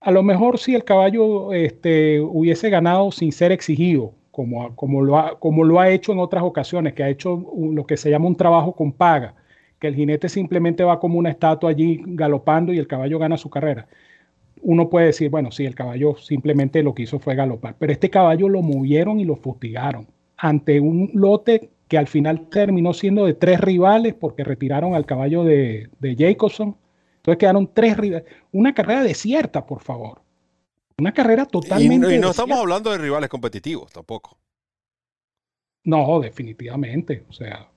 A lo mejor si el caballo este, hubiese ganado sin ser exigido, como, como, lo ha, como lo ha hecho en otras ocasiones, que ha hecho lo que se llama un trabajo con paga, que el jinete simplemente va como una estatua allí galopando y el caballo gana su carrera. Uno puede decir, bueno, sí, el caballo simplemente lo que hizo fue galopar, pero este caballo lo movieron y lo fustigaron ante un lote que al final terminó siendo de tres rivales porque retiraron al caballo de, Jacobson. Entonces quedaron tres rivales. Una carrera desierta, por favor. Una carrera totalmente. Y, y no estamos hablando de rivales competitivos tampoco. No, definitivamente. O sea,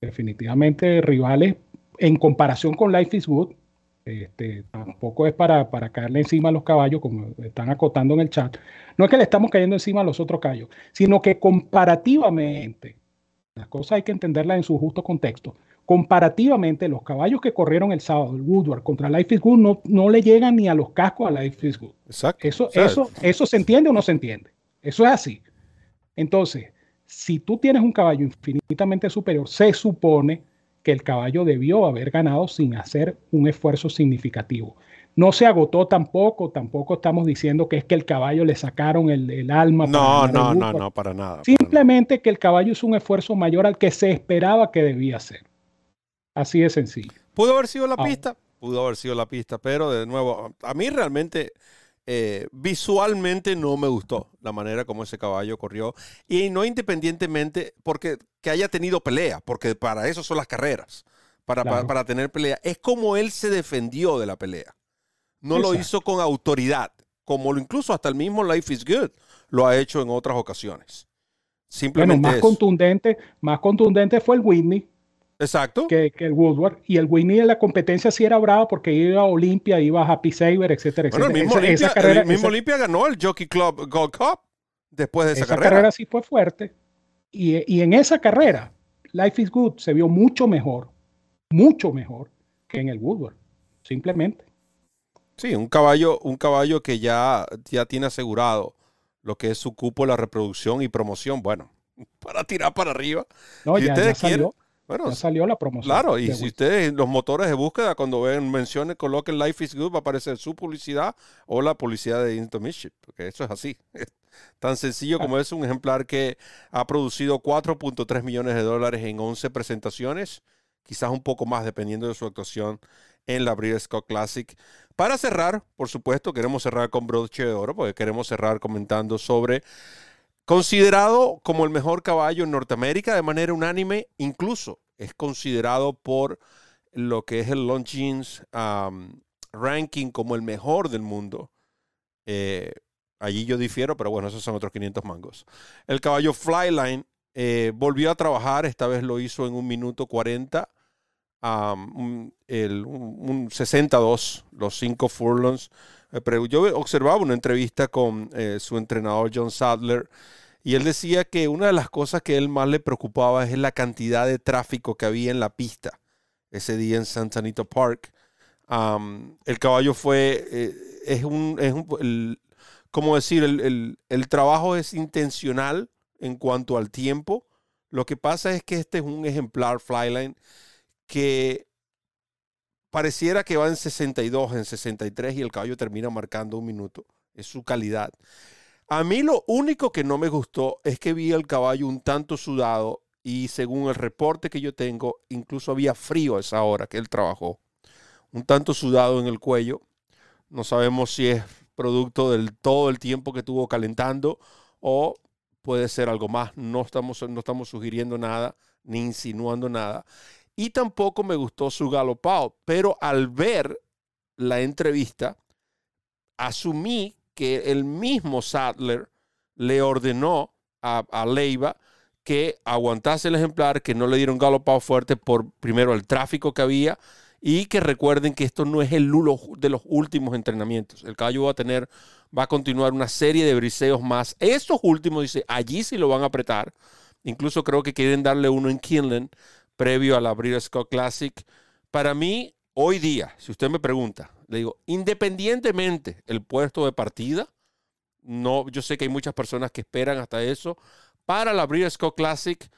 definitivamente rivales en comparación con Life is Good. Este, tampoco es para, para caerle encima a los caballos, como están acotando en el chat. No es que le estamos cayendo encima a los otros caballos, sino que comparativamente, las cosas hay que entenderlas en su justo contexto. Comparativamente, los caballos que corrieron el sábado, el Woodward contra Life is Good, no, no le llegan ni a los cascos a Life is Good. Exacto. Eso, eso, eso se entiende o no se entiende. Eso es así. Entonces, si tú tienes un caballo infinitamente superior, se supone que el caballo debió haber ganado sin hacer un esfuerzo significativo. No se agotó tampoco, tampoco estamos diciendo que es que el caballo le sacaron el, alma. No, no, no, no, para nada. Simplemente que el caballo hizo un esfuerzo mayor al que se esperaba que debía hacer. Así de sencillo. Pudo haber sido la ah. pista, pudo haber sido la pista, pero de nuevo, a mí realmente eh, visualmente no me gustó la manera como ese caballo corrió. Y no independientemente porque que haya tenido pelea, porque para eso son las carreras, para, para, tener pelea. Es como él se defendió de la pelea. No lo hizo con autoridad, como lo, incluso hasta el mismo Life is Good lo ha hecho en otras ocasiones. Simplemente más contundente, más contundente fue el Whitney, Exacto. Que, el Woodward. Y el Winnie en la competencia sí era bravo porque iba a Olimpia, iba a Happy Saver, etcétera, bueno, El mismo, Olimpia, ganó el Jockey Club Gold Cup después de esa, esa carrera. sí fue fuerte. Y, y, en esa carrera, Life is Good se vio mucho mejor, mucho mejor que en el Woodward. Simplemente. Sí, un caballo, un caballo que ya, ya tiene asegurado lo que es su cupo, la reproducción y promoción. Bueno, <laughs> para tirar para arriba. No, ya, ustedes quieren, bueno, ya salió la promoción. Claro, y si ustedes, los motores de búsqueda, cuando ven menciones, coloquen Life is Good, va a aparecer su publicidad o la publicidad de Into porque eso es así. <laughs> Tan sencillo como es un ejemplar que ha producido 4.3 millones de dólares en 11 presentaciones, quizás un poco más dependiendo de su actuación en la Breeders' Scott Classic. Para cerrar, por supuesto, queremos cerrar con broche de oro, porque queremos cerrar comentando sobre Considerado como el mejor caballo en Norteamérica de manera unánime, incluso es considerado por lo que es el Longines ranking como el mejor del mundo. Eh, allí yo difiero, pero bueno, esos son otros 500 mangos. El caballo Flyline eh, volvió a trabajar, esta vez lo hizo en un minuto 40, un, un, 62, los 5 furlongs. Eh, yo observaba una entrevista con su entrenador John Sadler y él decía que una de las cosas que él más le preocupaba es la cantidad de tráfico que había en la pista ese día en Santa Anita Park. el caballo fue, eh, es un, es un ¿cómo decir? El, el, trabajo es intencional en cuanto al tiempo. Lo que pasa es que este es un ejemplar Flyline que pareciera que va en 62, en 63 y el caballo termina marcando un minuto. Es su calidad. A mí lo único que no me gustó es que vi el caballo un tanto sudado y según el reporte que yo tengo, incluso había frío a esa hora que él trabajó. Un tanto sudado en el cuello. No sabemos si es producto del todo el tiempo que estuvo calentando o puede ser algo más. No estamos, no estamos sugiriendo nada ni insinuando nada. Y tampoco me gustó su galopado, pero al ver la entrevista, asumí que el mismo Sadler le ordenó a, a Leiva que aguantase el ejemplar, que no le dieron galopado fuerte por primero el tráfico que había y que recuerden que esto no es el lulo de los últimos entrenamientos. El caballo va a tener, va a continuar una serie de briseos más. Estos últimos, dice, allí sí lo van a apretar. Incluso creo que quieren darle uno en Kinlan previo a la Breeders' Scott Classic. Para mí, hoy día, si usted me pregunta, le digo, independientemente el puesto de partida, no, yo sé que hay muchas personas que esperan hasta eso, para la Breeders' Cup Classic,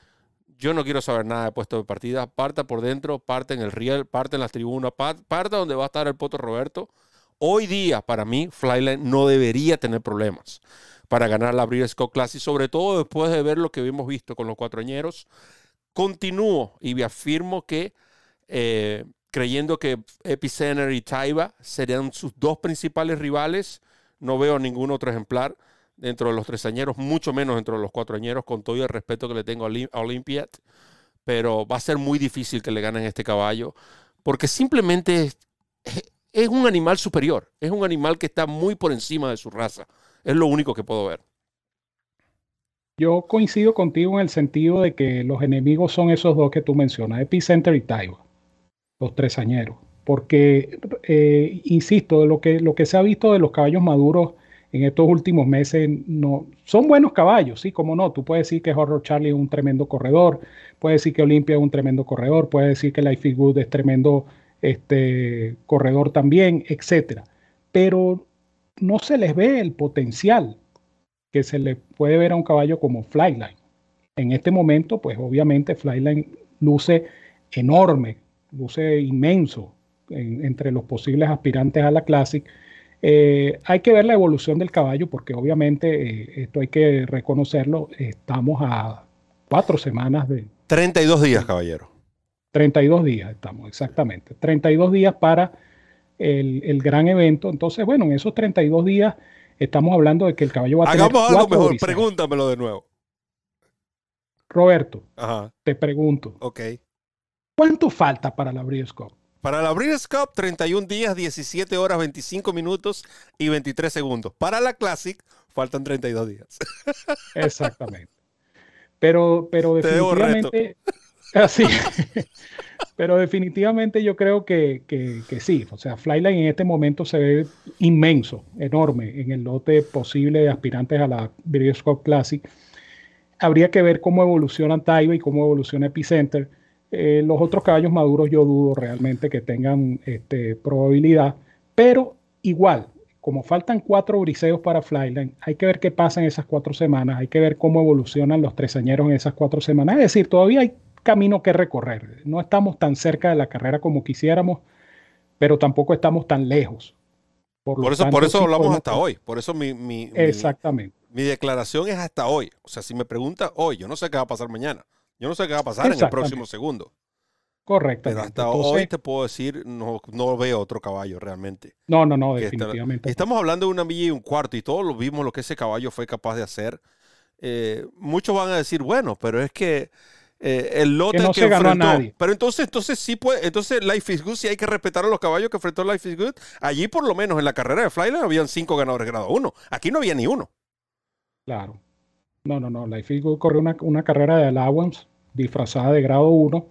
yo no quiero saber nada de puesto de partida. Parta por dentro, parte en el riel, parte en las tribunas, parte donde va a estar el Poto Roberto. Hoy día, para mí, Flyline no debería tener problemas para ganar la Breeders' Cup Classic, sobre todo después de ver lo que hemos visto con los cuatroñeros. Continúo y me afirmo que eh, creyendo que Epicenter y Taiba serían sus dos principales rivales, no veo ningún otro ejemplar dentro de los tresañeros, mucho menos dentro de los cuatroañeros, con todo el respeto que le tengo a Olympiad. Pero va a ser muy difícil que le ganen este caballo, porque simplemente es, es un animal superior, es un animal que está muy por encima de su raza. Es lo único que puedo ver. Yo coincido contigo en el sentido de que los enemigos son esos dos que tú mencionas, Epicenter y Taiba, los tresañeros. Porque, eh, insisto, lo que, lo que se ha visto de los caballos maduros en estos últimos meses no son buenos caballos, sí, como no. Tú puedes decir que Horror Charlie es un tremendo corredor, puedes decir que Olympia es un tremendo corredor, puedes decir que Life is Good es tremendo este, corredor también, etcétera. Pero no se les ve el potencial que se le puede ver a un caballo como Flyline. En este momento, pues obviamente Flyline luce enorme, luce inmenso entre los posibles aspirantes a la Classic eh, hay que ver la evolución del caballo porque obviamente eh, esto hay que reconocerlo. Estamos a cuatro semanas de... 32 días, caballero. 32 días estamos, exactamente. 32 días para el, gran evento. Entonces, bueno, en esos 32 días estamos hablando de que el caballo va a Hagamos tener... algo mejor, pregúntamelo de nuevo. Roberto, te pregunto. Ok. ¿Cuánto falta para la Breeders' para la Breeders' Cup, 31 días, 17 horas, 25 minutos y 23 segundos. Para la Classic, faltan 32 días. <laughs> Exactamente. Pero, pero definitivamente. Así. pero definitivamente yo creo que, que, sí. O sea, Flyline en este momento se ve inmenso, enorme en el lote posible de aspirantes a la Cup Classic. Habría que ver cómo evoluciona Taiba y cómo evoluciona Epicenter eh, los otros caballos maduros yo dudo realmente que tengan este, probabilidad, pero igual, como faltan cuatro briseos para Flyline, hay que ver qué pasa en esas cuatro semanas, hay que ver cómo evolucionan los tresañeros en esas cuatro semanas. Es decir, todavía hay camino que recorrer. No estamos tan cerca de la carrera como quisiéramos, pero tampoco estamos tan lejos. Por, eso, por eso hablamos hasta hoy. Por eso mi, mi, Exactamente. Mi, declaración es hasta hoy. O sea, si me pregunta hoy, yo no sé qué va a pasar mañana. Yo no sé qué va a pasar en el próximo segundo. Correcto. Pero hasta hoy te puedo decir, no, no veo otro caballo realmente. No, no, no, definitivamente. estamos hablando de una milla y un cuarto y todos lo vimos lo que ese caballo fue capaz de hacer. Eh, muchos van a decir, bueno, pero es que eh, el lote que, no se ganó a nadie. Pero entonces, entonces sí puede, entonces Life is Good, si hay que respetar a los caballos que enfrentó Life is Good. Allí por lo menos en la carrera de Flyline habían cinco ganadores grado uno. Aquí no había ni uno. Claro. No, no, no. Life is Good corrió una, una carrera de allowance disfrazada de grado 1.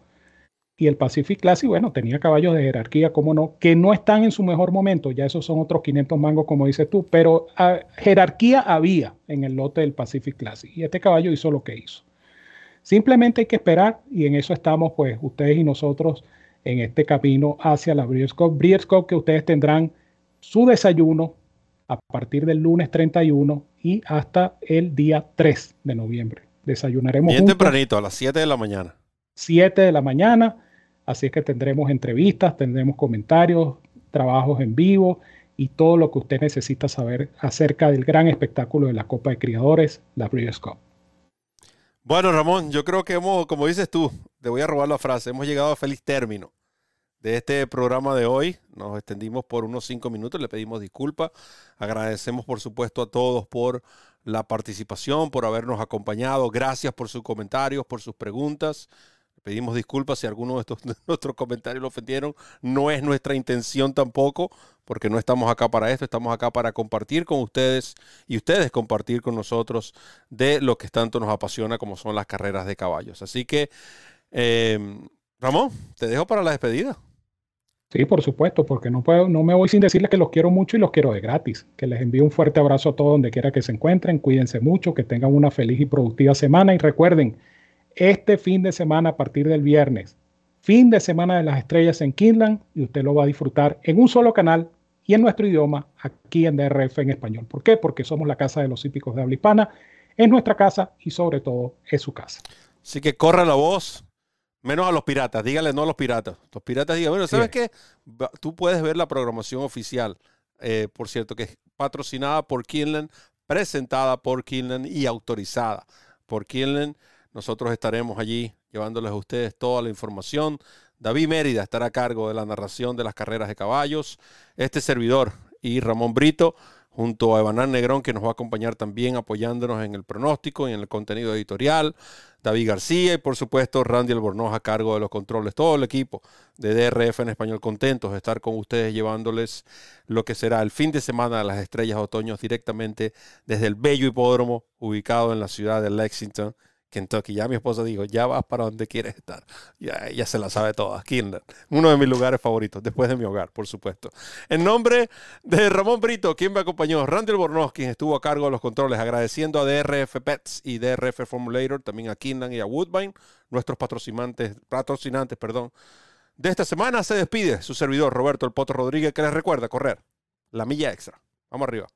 Y el Pacific Classic, bueno, tenía caballos de jerarquía, como no, que no están en su mejor momento, ya esos son otros 500 mangos, como dices tú, pero ah, jerarquía había en el lote del Pacific Classic y este caballo hizo lo que hizo. Simplemente hay que esperar y en eso estamos, pues, ustedes y nosotros en este camino hacia la Breeders' Cup. Breeders' Cup que ustedes tendrán su desayuno a partir del lunes 31 y hasta el día 3 de noviembre desayunaremos Bien tempranito, a las 7 de la mañana. 7 de la mañana, así es que tendremos entrevistas, tendremos comentarios, trabajos en vivo y todo lo que usted necesita saber acerca del gran espectáculo de la Copa de Criadores, la Breeders' Cup. Bueno, Ramón, yo creo que hemos, como dices tú, te voy a robar la frase, hemos llegado a feliz término de este programa de hoy. Nos extendimos por unos cinco minutos, le pedimos disculpas. Agradecemos, por supuesto, a todos por la participación, por habernos acompañado. Gracias por sus comentarios, por sus preguntas. Pedimos disculpas si alguno de, estos, <laughs> nuestros comentarios lo ofendieron. No es nuestra intención tampoco, porque no estamos acá para esto, estamos acá para compartir con ustedes y ustedes compartir con nosotros de lo que tanto nos apasiona como son las carreras de caballos. Así que, eh, Ramón, te dejo para la despedida. Sí, por supuesto, porque no, puedo, no me voy sin decirles que los quiero mucho y los quiero de gratis. Que les envío un fuerte abrazo a todos donde quiera que se encuentren. Cuídense mucho, que tengan una feliz y productiva semana. Y recuerden, este fin de semana a partir del viernes, fin de semana de las estrellas en Kinland, y usted lo va a disfrutar en un solo canal y en nuestro idioma, aquí en DRF en español. ¿Por qué? Porque somos la casa de los hípicos de habla hispana. Es nuestra casa y sobre todo es su casa. Así que corra la voz, Menos a los piratas, dígale no a los piratas. Los piratas digan, bueno, ¿sabes qué? Tú puedes ver la programación oficial, eh, por cierto, que es patrocinada por Kinland, presentada por Kinland y autorizada por Kinland. Nosotros estaremos allí llevándoles a ustedes toda la información. David Mérida estará a cargo de la narración de las carreras de caballos. Este servidor y Ramón Brito junto a Evanán Negrón, que nos va a acompañar también apoyándonos en el pronóstico y en el contenido editorial. David García y por supuesto Randy Albornoz a cargo de los controles. Todo el equipo de DRF en español contentos de estar con ustedes llevándoles lo que será el fin de semana de las estrellas otoños directamente desde el bello hipódromo ubicado en la ciudad de Lexington Kentucky. Ya mi esposa dijo, ya vas para donde quieres estar. Ya, ya se la sabe toda. Kinland, uno de mis lugares favoritos, después de mi hogar, por supuesto. En nombre de Ramón Brito, quien me acompañó, Randall Bornos, quien estuvo a cargo de los controles, agradeciendo a DRF Pets y DRF Formulator, también a Kinland y a Woodbine, nuestros patrocinantes, patrocinantes, perdón. De esta semana se despide su servidor Roberto El Poto Rodríguez, que les recuerda correr la milla extra. Vamos arriba.